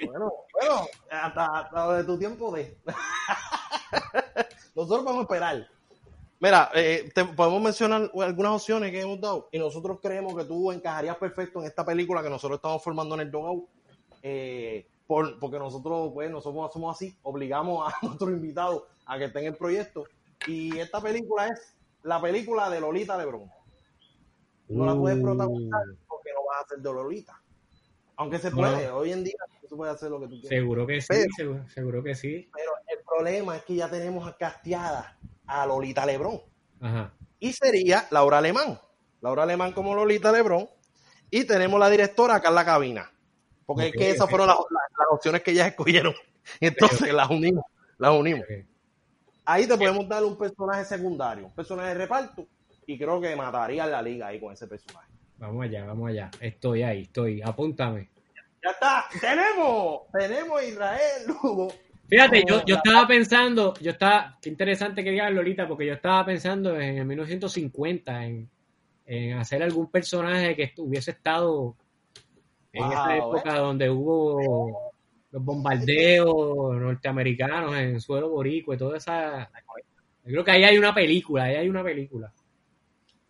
bueno, bueno, hasta, hasta de tu tiempo de. nosotros vamos a esperar. Mira, eh, te podemos mencionar algunas opciones que hemos dado y nosotros creemos que tú encajarías perfecto en esta película que nosotros estamos formando en el Dogout. Eh, por, porque nosotros, pues, nosotros somos así, obligamos a nuestros invitados a que estén en el proyecto. Y esta película es la película de Lolita Lebron. No la puedes protagonizar porque no vas a hacer de Lolita. Aunque se puede, hoy en día se puede hacer lo que tú quieras. Seguro que sí, Pero- seguro, seguro que sí. Pero el problema es que ya tenemos casteada a Lolita Lebrón. Ajá. Y sería Laura Alemán. Laura Alemán como Lolita Lebrón. Y tenemos la directora Carla Cabina. Porque es que esas fueron las, las- las opciones que ellas escogieron. Entonces las unimos. Las unimos. Ahí te podemos dar un personaje secundario, un personaje de reparto. Y creo que mataría a la liga ahí con ese personaje. Vamos allá, vamos allá. Estoy ahí, estoy. Apúntame. Ya está. Tenemos. Tenemos a Israel Lugo. Fíjate, yo, Oh, yo estaba pensando, yo estaba, qué interesante que digas Lolita, porque yo estaba pensando en el 1950, en, en hacer algún personaje que hubiese estado en Wow, esa ¿eh? época donde hubo los bombardeos norteamericanos en suelo boricua y toda esa... Yo creo que ahí hay una película, ahí hay una película.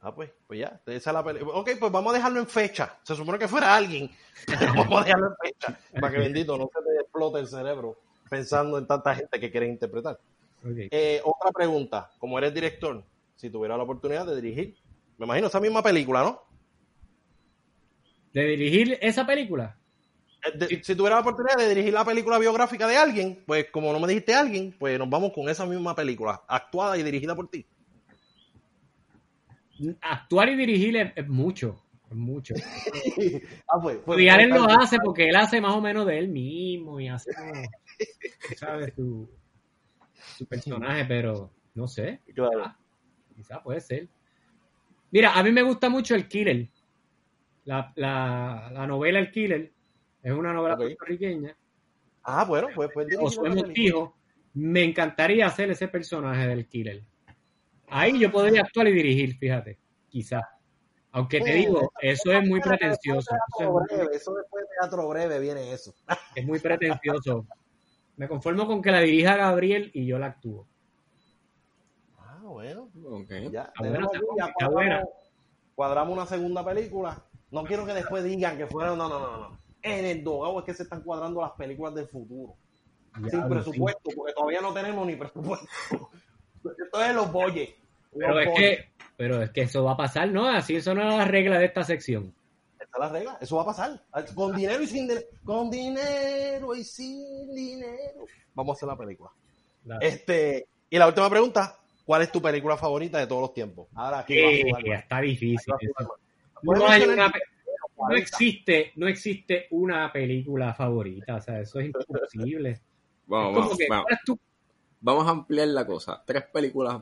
Ah, pues, pues ya, esa es la película. Ok, pues vamos a dejarlo en fecha. Se supone que fuera alguien. vamos a dejarlo en fecha. Para que bendito no se te explote el cerebro pensando en tanta gente que quiere interpretar. Eh, otra pregunta, como eres director, si tuviera la oportunidad de dirigir, me imagino esa misma película, ¿no? ¿De dirigir esa película? Eh, de- Si tuviera la oportunidad de dirigir la película biográfica de alguien, pues como no me dijiste alguien, pues nos vamos con esa misma película, actuada y dirigida por ti. Actuar y dirigir es, es mucho. Es mucho. ah, pues, pues, Allen pues, lo hace porque él hace más o menos de él mismo y hace, ¿sabes? Su, su personaje, pero no sé. Claro. Quizá puede ser. Mira, a mí me gusta mucho El Killer. La, la, la novela El Killer es una novela puertorriqueña. Ah, bueno, pues, pues Josué. Montijo. Me encantaría hacer ese personaje del Killer. Ahí yo podría actuar y dirigir, fíjate. Quizá. Aunque te digo, eso es muy pretencioso. Eso es Teatro muy- breve, eso después de teatro breve viene eso. es muy pretencioso. Me conformo con que la dirija Gabriel y yo la actúo. Ah, bueno, Ok. ya. Está tenemos buena, aquí, ya está buena. cuadramos, una segunda película. No quiero que después digan que fueron, no, no, no, no. En el dogado es que se están cuadrando las películas del futuro. sin presupuesto, porque todavía no tenemos ni presupuesto. Esto es los boyes. Pero Los es boyes. que, pero es que eso va a pasar, ¿no? Así eso no es la regla de esta sección. La regla, eso va a pasar. Con dinero y sin dinero. Con dinero y sin dinero. Vamos a hacer la película. La- Este, y la última pregunta, ¿cuál es tu película favorita de todos los tiempos? Ahora aquí va a Eh, jugar está difícil. Aquí va a eso. jugar más. Puedes No, hay mencionar una pe- no 40. existe, no existe una película favorita, o sea, eso es imposible. Vamos, vamos, que, vamos. ¿cuál es tu- Vamos a ampliar la cosa. Tres películas,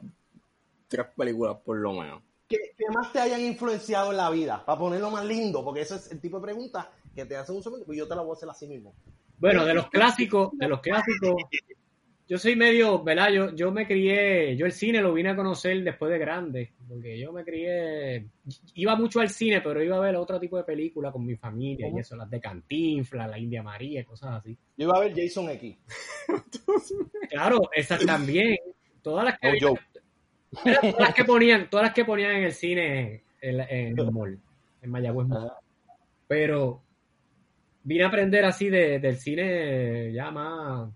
tres películas por lo menos. Que, que más te hayan influenciado en la vida, para ponerlo más lindo, porque ese es el tipo de pregunta que te hacen usualmente, pues yo te la voy a hacer así mismo. Bueno, de los clásicos, de los clásicos, yo soy medio, ¿verdad? Yo, yo me crié, yo el cine lo vine a conocer después de grande, porque yo me crié, iba mucho al cine, pero iba a ver otro tipo de películas con mi familia y eso, las de Cantinflas, la India María, cosas así. Yo iba a ver Jason X. Claro, esas también, todas las que, No todas las que ponían, todas las que ponían en el cine en, en el mall, en Mayagüez Mall. Pero vine a aprender así de, del cine ya más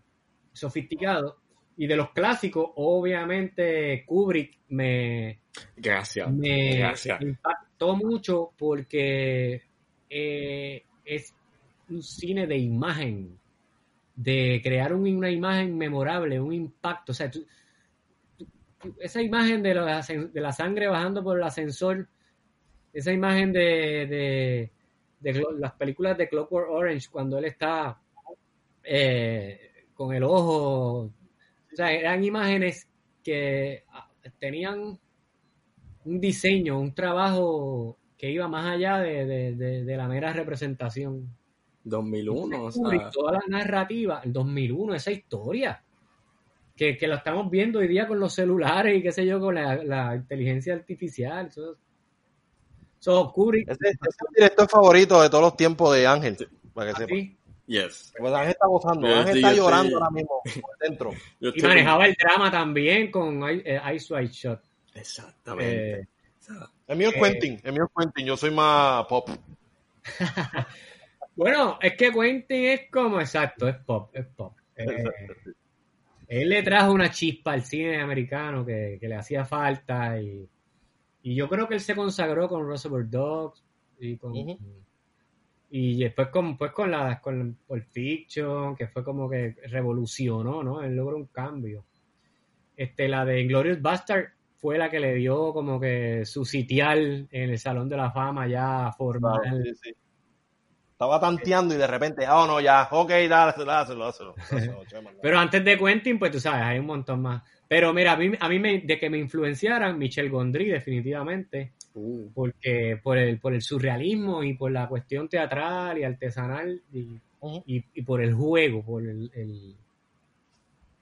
sofisticado. Y de los clásicos, obviamente Kubrick me, Gracias. me Gracias. impactó mucho porque eh, es un cine de imagen, de crear un- una imagen memorable, un impacto. O sea, tú- esa imagen de la, de la sangre bajando por el ascensor, esa imagen de, de- de las películas de Clockwork Orange, cuando él está eh, con el ojo. O sea, eran imágenes que ah, tenían un diseño, un trabajo que iba más allá de, de- de- de la mera representación. 2001, o sea, toda la narrativa, el 2001, esa historia, que, que lo estamos viendo hoy día con los celulares y qué sé yo, con la, la inteligencia artificial. Eso, eso Kubrick, Ese, ese es el director favorito de todos los tiempos de Ángel. Para que sepa. así, yes. Pues Ángel está gozando. Ángel está llorando estoy- ahora mismo por dentro. Y manejaba el drama también con I- eh, Ice White Shot. Exactamente. Eh, El mío es Eh. Quentin. El mío es Quentin. Yo soy más pop. Bueno, es que Quentin es como, exacto, es pop, es pop. Eh, él le trajo una chispa al cine americano que, que le hacía falta y, y yo creo que él se consagró con Reservoir Dogs y con y después con pues con la con Pulp Fiction que fue como que revolucionó, ¿no? Él logró un cambio. Este la de Glorious Bastard fue la que le dio como que su sitial en el Salón de la Fama ya formal. Sí, sí. Estaba tanteando y de repente, ah, no, ya, ok, dáselo, dáselo, dáselo. Pero antes de Quentin, pues tú sabes, hay un montón más. Pero mira, a mí, a mí me, de que me influenciaran, Michel Gondry, definitivamente, Uh, porque por el, por el surrealismo y por la cuestión teatral y artesanal y, y, y por el juego, por el, el-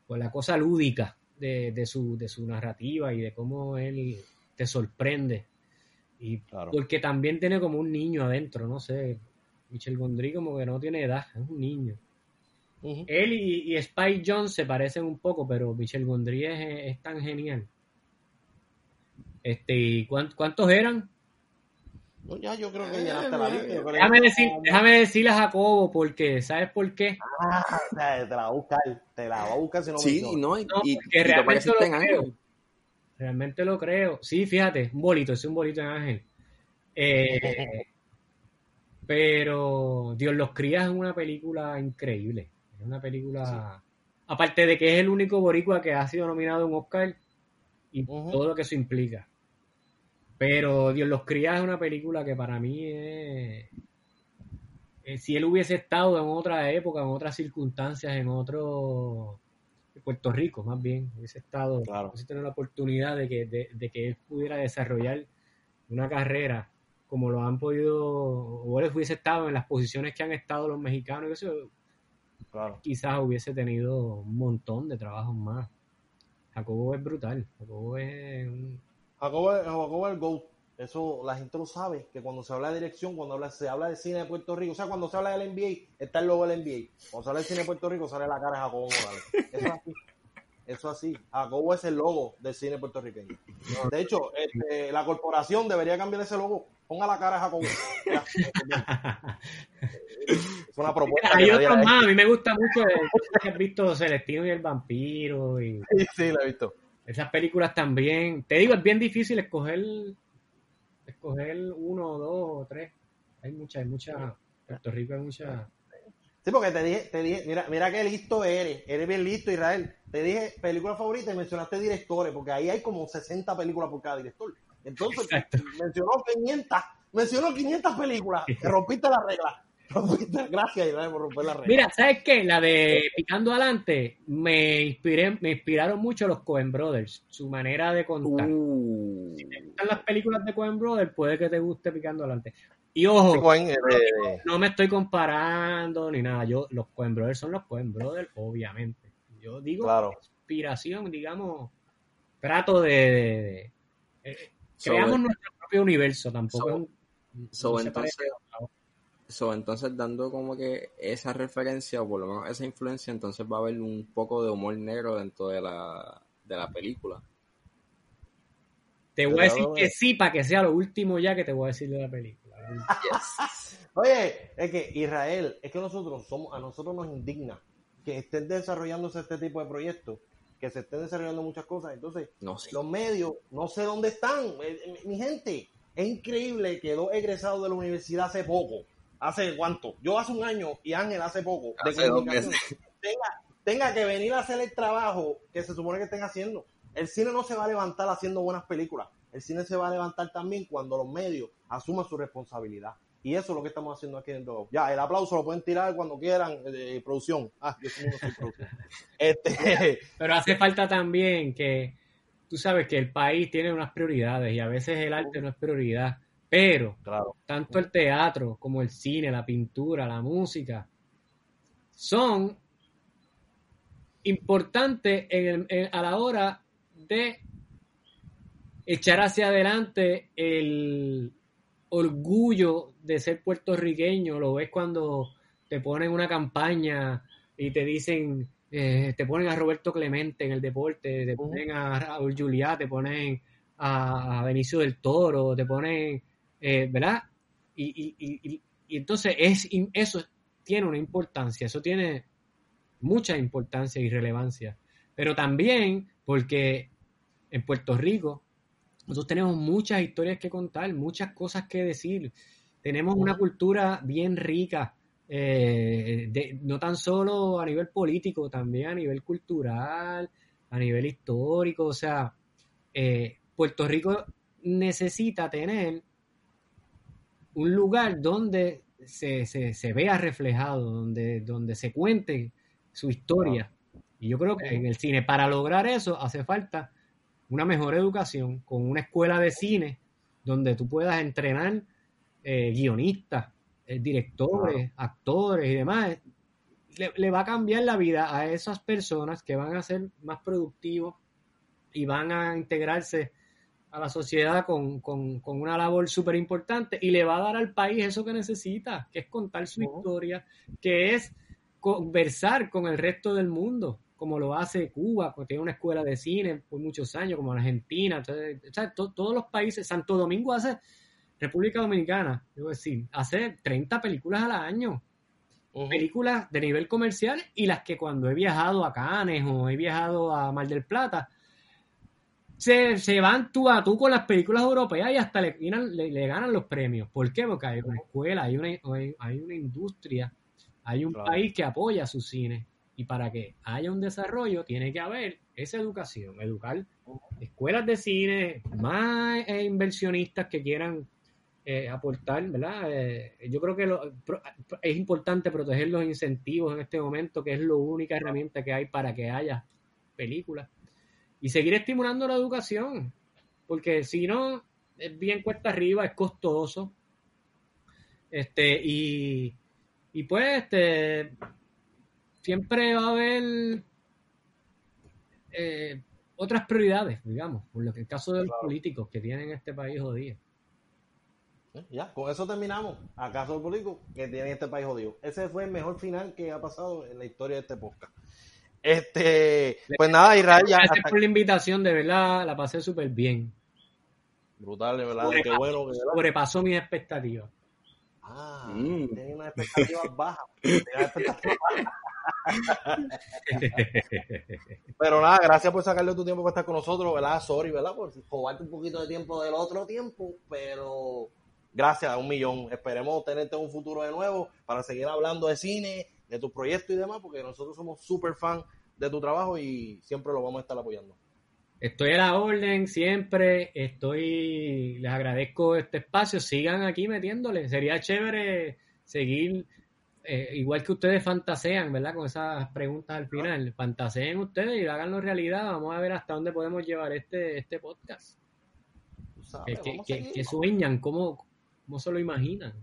por la cosa lúdica de, de su, de su narrativa y de cómo él te sorprende. Y Claro. porque también tiene como un niño adentro, no sé. Michel Gondry como que no tiene edad, es un niño. Él y, y Spike Jones se parecen un poco, pero Michel Gondry es, es tan genial. Este, ¿y cuántos eran? No, ya yo creo que llenaste la lista. Déjame, decir, déjame decirle a Jacobo porque, ¿sabes por qué? Ah, te la va a buscar, te la va a buscar si no Sí, me no, y, no, y, y realmente lo creo. Realmente lo creo. Sí, fíjate, un bolito, es un bolito en Ángel. Eh, pero Dios los cría es una película increíble. Es una película. Aparte de que es el único boricua que ha sido nominado a un Oscar y todo lo que eso implica. Pero Dios los cría es una película que para mí es. si él hubiese estado en otra época, en otras circunstancias, en otro. Puerto Rico, más bien, hubiese estado. Claro. Hubiese tenido la oportunidad de que, de que él pudiera desarrollar una carrera como lo han podido, o él hubiese estado en las posiciones que han estado los mexicanos, eso, claro. quizás hubiese tenido un montón de trabajos más. Jacobo es brutal, Jacobo es un... Jacobo, Jacobo es el GOAT. Eso la gente lo sabe, que cuando se habla de dirección, cuando habla, se habla de cine de Puerto Rico, o sea, cuando se habla del NBA, está el logo del NBA. Cuando se habla de cine de Puerto Rico, sale la cara de Jacobo Morales. Eso es así. Eso así. Jacobo es el logo del cine puertorriqueño. De hecho, este, la corporación debería cambiar ese logo ponga la cara a Jacobo. es una propuesta. Hay otros más, a mí me gusta mucho. que has visto Celestino y el vampiro. Y sí, sí, lo he visto. Esas películas también. Te digo, es bien difícil escoger escoger uno, dos o tres. Hay muchas, hay muchas. Puerto Rico hay muchas. Sí, porque te dije, te dije, mira, mira qué listo eres, eres bien listo, Israel. Te dije película favorita y mencionaste directores, porque ahí hay como 60 películas por cada director. Entonces, mencionó 500, mencionó 500 películas, rompiste la regla. Rompiste, gracias, por romper la regla. Mira, ¿sabes qué? La de Picando Adelante, me inspiré, me inspiraron mucho los Coen Brothers, su manera de contar. Uh. Si te gustan las películas de Coen Brothers, puede que te guste Picando Adelante. Y ojo, eh, no, me estoy comparando ni nada. Yo, los Coen Brothers son los Coen Brothers, obviamente. Yo digo claro. inspiración, digamos, trato de, eh, creamos nuestro propio universo, tampoco so, entonces, entonces, dando como que esa referencia, o por lo menos esa influencia, entonces va a haber un poco de humor negro dentro de la, de la película. Te voy a decir que sí, para que sea lo último ya que te voy a decir de la película. Oye, es que Israel, es que nosotros somos, a nosotros nos indigna que estén desarrollándose este tipo de proyectos que se estén desarrollando muchas cosas. Entonces, los medios, no sé dónde están. Eh, eh, mi gente, es increíble que dos egresados de la universidad hace poco, hace cuánto, yo hace un año y Ángel hace poco, tenga, tenga que venir a hacer el trabajo que se supone que estén haciendo. El cine no se va a levantar haciendo buenas películas. El cine se va a levantar también cuando los medios asuman su responsabilidad. Y eso es lo que estamos haciendo aquí en Dog. Ya, el aplauso lo pueden tirar cuando quieran, de producción. Ah, yo soy producción. Este... Pero hace falta también que, tú sabes que el país tiene unas prioridades y a veces el arte no es prioridad. Pero claro. tanto el teatro como el cine, la pintura, la música, son importantes a la hora de echar hacia adelante el, orgullo de ser puertorriqueño, lo ves cuando te ponen una campaña y te dicen, eh, te ponen a Roberto Clemente en el deporte, te ponen a Raúl Juliá, te ponen a, Benicio del Toro, te ponen, eh, ¿verdad? Y, entonces es, eso tiene una importancia, eso tiene mucha importancia y relevancia, pero también porque en Puerto Rico nosotros tenemos muchas historias que contar, muchas cosas que decir. Tenemos una cultura bien rica, eh, no tan solo a nivel político, también a nivel cultural, a nivel histórico. O sea, eh, Puerto Rico necesita tener un lugar donde se, se, vea reflejado, donde, donde se cuente su historia. Y yo creo que en el cine, para lograr eso, hace falta una mejor educación, con una escuela de cine donde tú puedas entrenar eh, guionistas, eh, directores, actores y demás, le, va a cambiar la vida a esas personas que van a ser más productivos y van a integrarse a la sociedad con, una labor súper importante y le va a dar al país eso que necesita, que es contar su historia, que es conversar con el resto del mundo, como lo hace Cuba, que tiene una escuela de cine por muchos años, como Argentina, todos los países, Santo Domingo hace, República Dominicana, debo decir, hace 30 películas al año, películas de nivel comercial y las que cuando he viajado a Cannes o he viajado a Mar del Plata, se, se, van tú a tú con las películas europeas y hasta le, le, ganan los premios. ¿Por qué? Porque hay una escuela, hay una, hay una industria, hay un país que apoya su cine. Y para que haya un desarrollo, tiene que haber esa educación, educar escuelas de cine, más eh, inversionistas que quieran eh, aportar, ¿verdad? Eh, yo creo que es importante proteger los incentivos en este momento, que es la única herramienta que hay para que haya películas y seguir estimulando la educación, porque si no, es bien cuesta arriba, es costoso. Este, y, y pues, este, siempre va a haber eh, otras prioridades, digamos, por lo que el caso de los políticos que tienen este país jodido. Ya, con eso terminamos. ¿Acaso el político que tiene este país jodido? Ese fue el mejor final que ha pasado en la historia de este podcast. Este, pues nada, Israel ya. Gracias por la invitación, de verdad, la pasé súper bien. Brutal, de verdad, qué bueno. Sobrepasó mis expectativas. Ah, mm. tiene unas expectativas bajas. Pero nada, gracias por sacarle tu tiempo para estar con nosotros, ¿verdad? Sorry, ¿verdad? Por robarte un poquito de tiempo del otro tiempo, pero gracias a un millón. Esperemos tenerte en un futuro de nuevo para seguir hablando de cine, de tu proyecto y demás, porque nosotros somos súper fan de tu trabajo y siempre lo vamos a estar apoyando. Estoy a la orden siempre, estoy, les agradezco este espacio, sigan aquí metiéndole, sería chévere seguir, eh, igual que ustedes fantasean, ¿verdad? Con esas preguntas al final, fantaseen ustedes y háganlo realidad, vamos a ver hasta dónde podemos llevar este, este podcast. que, sueñan? ¿Cómo, ¿Cómo se lo imaginan?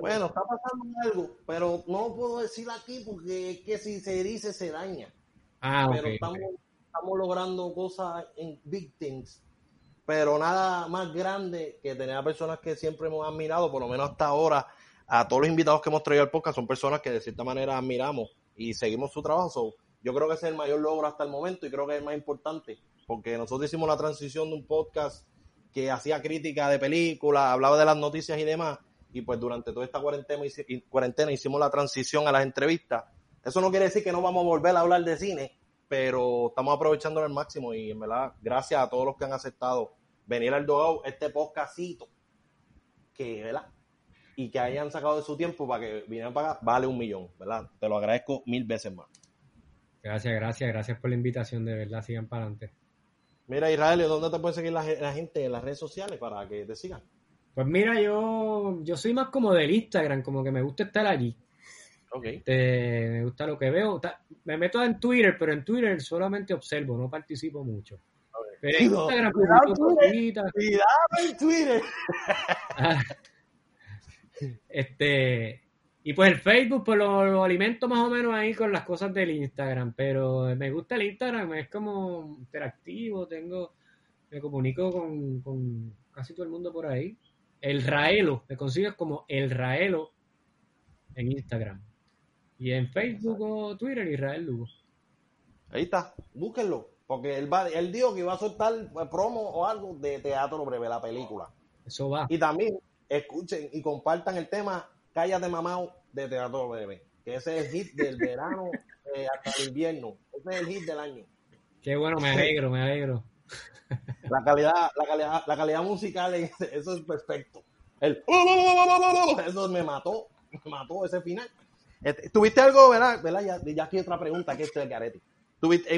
Bueno, está pasando algo, pero no puedo decir aquí porque es que si se dice se daña. Ah, pero estamos, estamos logrando cosas en big things, pero nada más grande que tener a personas que siempre hemos admirado, por lo menos hasta ahora, a todos los invitados que hemos traído al podcast son personas que de cierta manera admiramos y seguimos su trabajo. yo creo que ese es el mayor logro hasta el momento y creo que es el más importante, porque nosotros hicimos la transición de un podcast que hacía crítica de películas, hablaba de las noticias y demás, y pues durante toda esta cuarentena, hicimos la transición a las entrevistas. Eso no quiere decir que no vamos a volver a hablar de cine, pero estamos aprovechándolo al máximo y en verdad, gracias a todos los que han aceptado venir al Dogao, este podcastito, que, ¿verdad? Y que hayan sacado de su tiempo para que vinieran para acá, vale un millón, ¿verdad? Te lo agradezco mil veces más. Gracias, gracias, gracias por la invitación, de verdad, sigan para adelante. Mira, Israel, ¿dónde te puede seguir la, la gente en las redes sociales para que te sigan? Pues mira, yo, yo soy más como del Instagram, como que me gusta estar allí. Okay. Este, me gusta lo que veo. Me meto en Twitter, pero en Twitter solamente observo, no participo mucho. Pero en Instagram, cuidado, Twitter. cuidado en Twitter. este, y pues el Facebook, pues lo, alimento más o menos ahí con las cosas del Instagram, pero me gusta el Instagram, es como interactivo, tengo, me comunico con, con casi todo el mundo por ahí. El Raelo, me consigues como El Raelo en Instagram. Y en Facebook o Twitter, Israel Lugo. Ahí está, búsquenlo. Porque él, va, él dijo que iba a soltar promo o algo de Teatro Breve, la película. Eso va. Y también escuchen y compartan el tema Cállate Mamao de Teatro Breve. Que ese es el hit del verano eh, hasta el invierno. Ese es el hit del año. Qué bueno, me alegro, me alegro. La calidad, la calidad, la calidad musical, eso es perfecto. El, eso me mató, me mató ese final. Este, ¿Tuviste algo, verdad? Ya, ya aquí otra pregunta que es de Gareti. ¿Tuviste,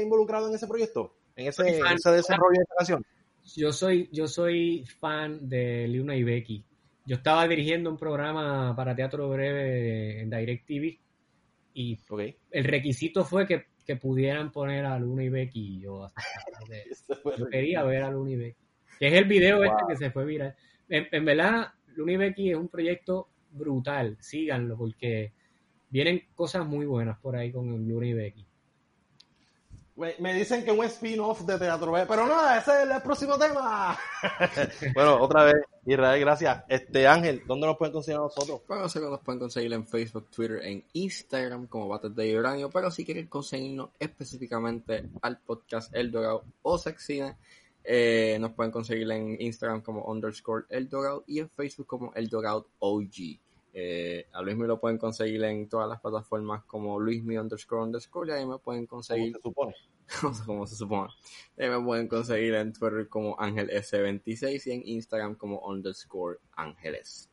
involucrado en ese proyecto? ¿En ese, desarrollo de esta canción? Yo soy, yo soy fan de Luna y Becky. Yo estaba dirigiendo un programa para teatro breve en DirecTV y el requisito fue que que pudieran poner a Luna y Becky. Yo, quería ver a Luna y Becky. Que es el video este que se fue viral. En, verdad, Luna y Becky es un proyecto brutal. Síganlo porque vienen cosas muy buenas por ahí con Luna y Becky. Me, dicen que un spin-off de Teatro B, pero nada, ese es el próximo tema. bueno, otra vez, Israel, gracias. Este Ángel, ¿dónde nos pueden conseguir a nosotros? Bueno, nosotros nos pueden conseguir en Facebook, Twitter, en Instagram como Bates de Uranio, pero si quieren conseguirnos específicamente al podcast El Dorado o Sexine, eh, nos pueden conseguir en Instagram como underscore El Dorado y en Facebook como El Dorado OG. Eh, a Luis me lo pueden conseguir en todas las plataformas como Luismi underscore underscore y ahí me pueden conseguir. ¿Cómo se supone? como se supone. Ahí me pueden conseguir en Twitter como Ángel S26 y en Instagram como underscore Ángeles.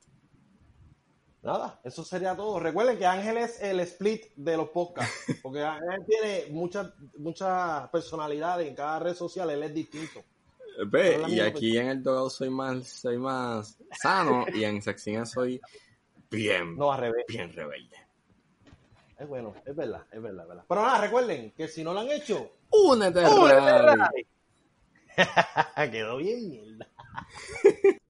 Nada, eso sería todo. Recuerden que Ángel es el split de los podcasts, porque Ángel tiene muchas mucha personalidades en cada red social, él es distinto. Ve, y aquí en el Dogado soy más, soy más sano y en Sexina soy bien, no, al revés. bien rebelde. Es bueno, es verdad, es verdad, es verdad. Pero nada, recuerden que si no lo han hecho, únete, únete Quedó bien mierda.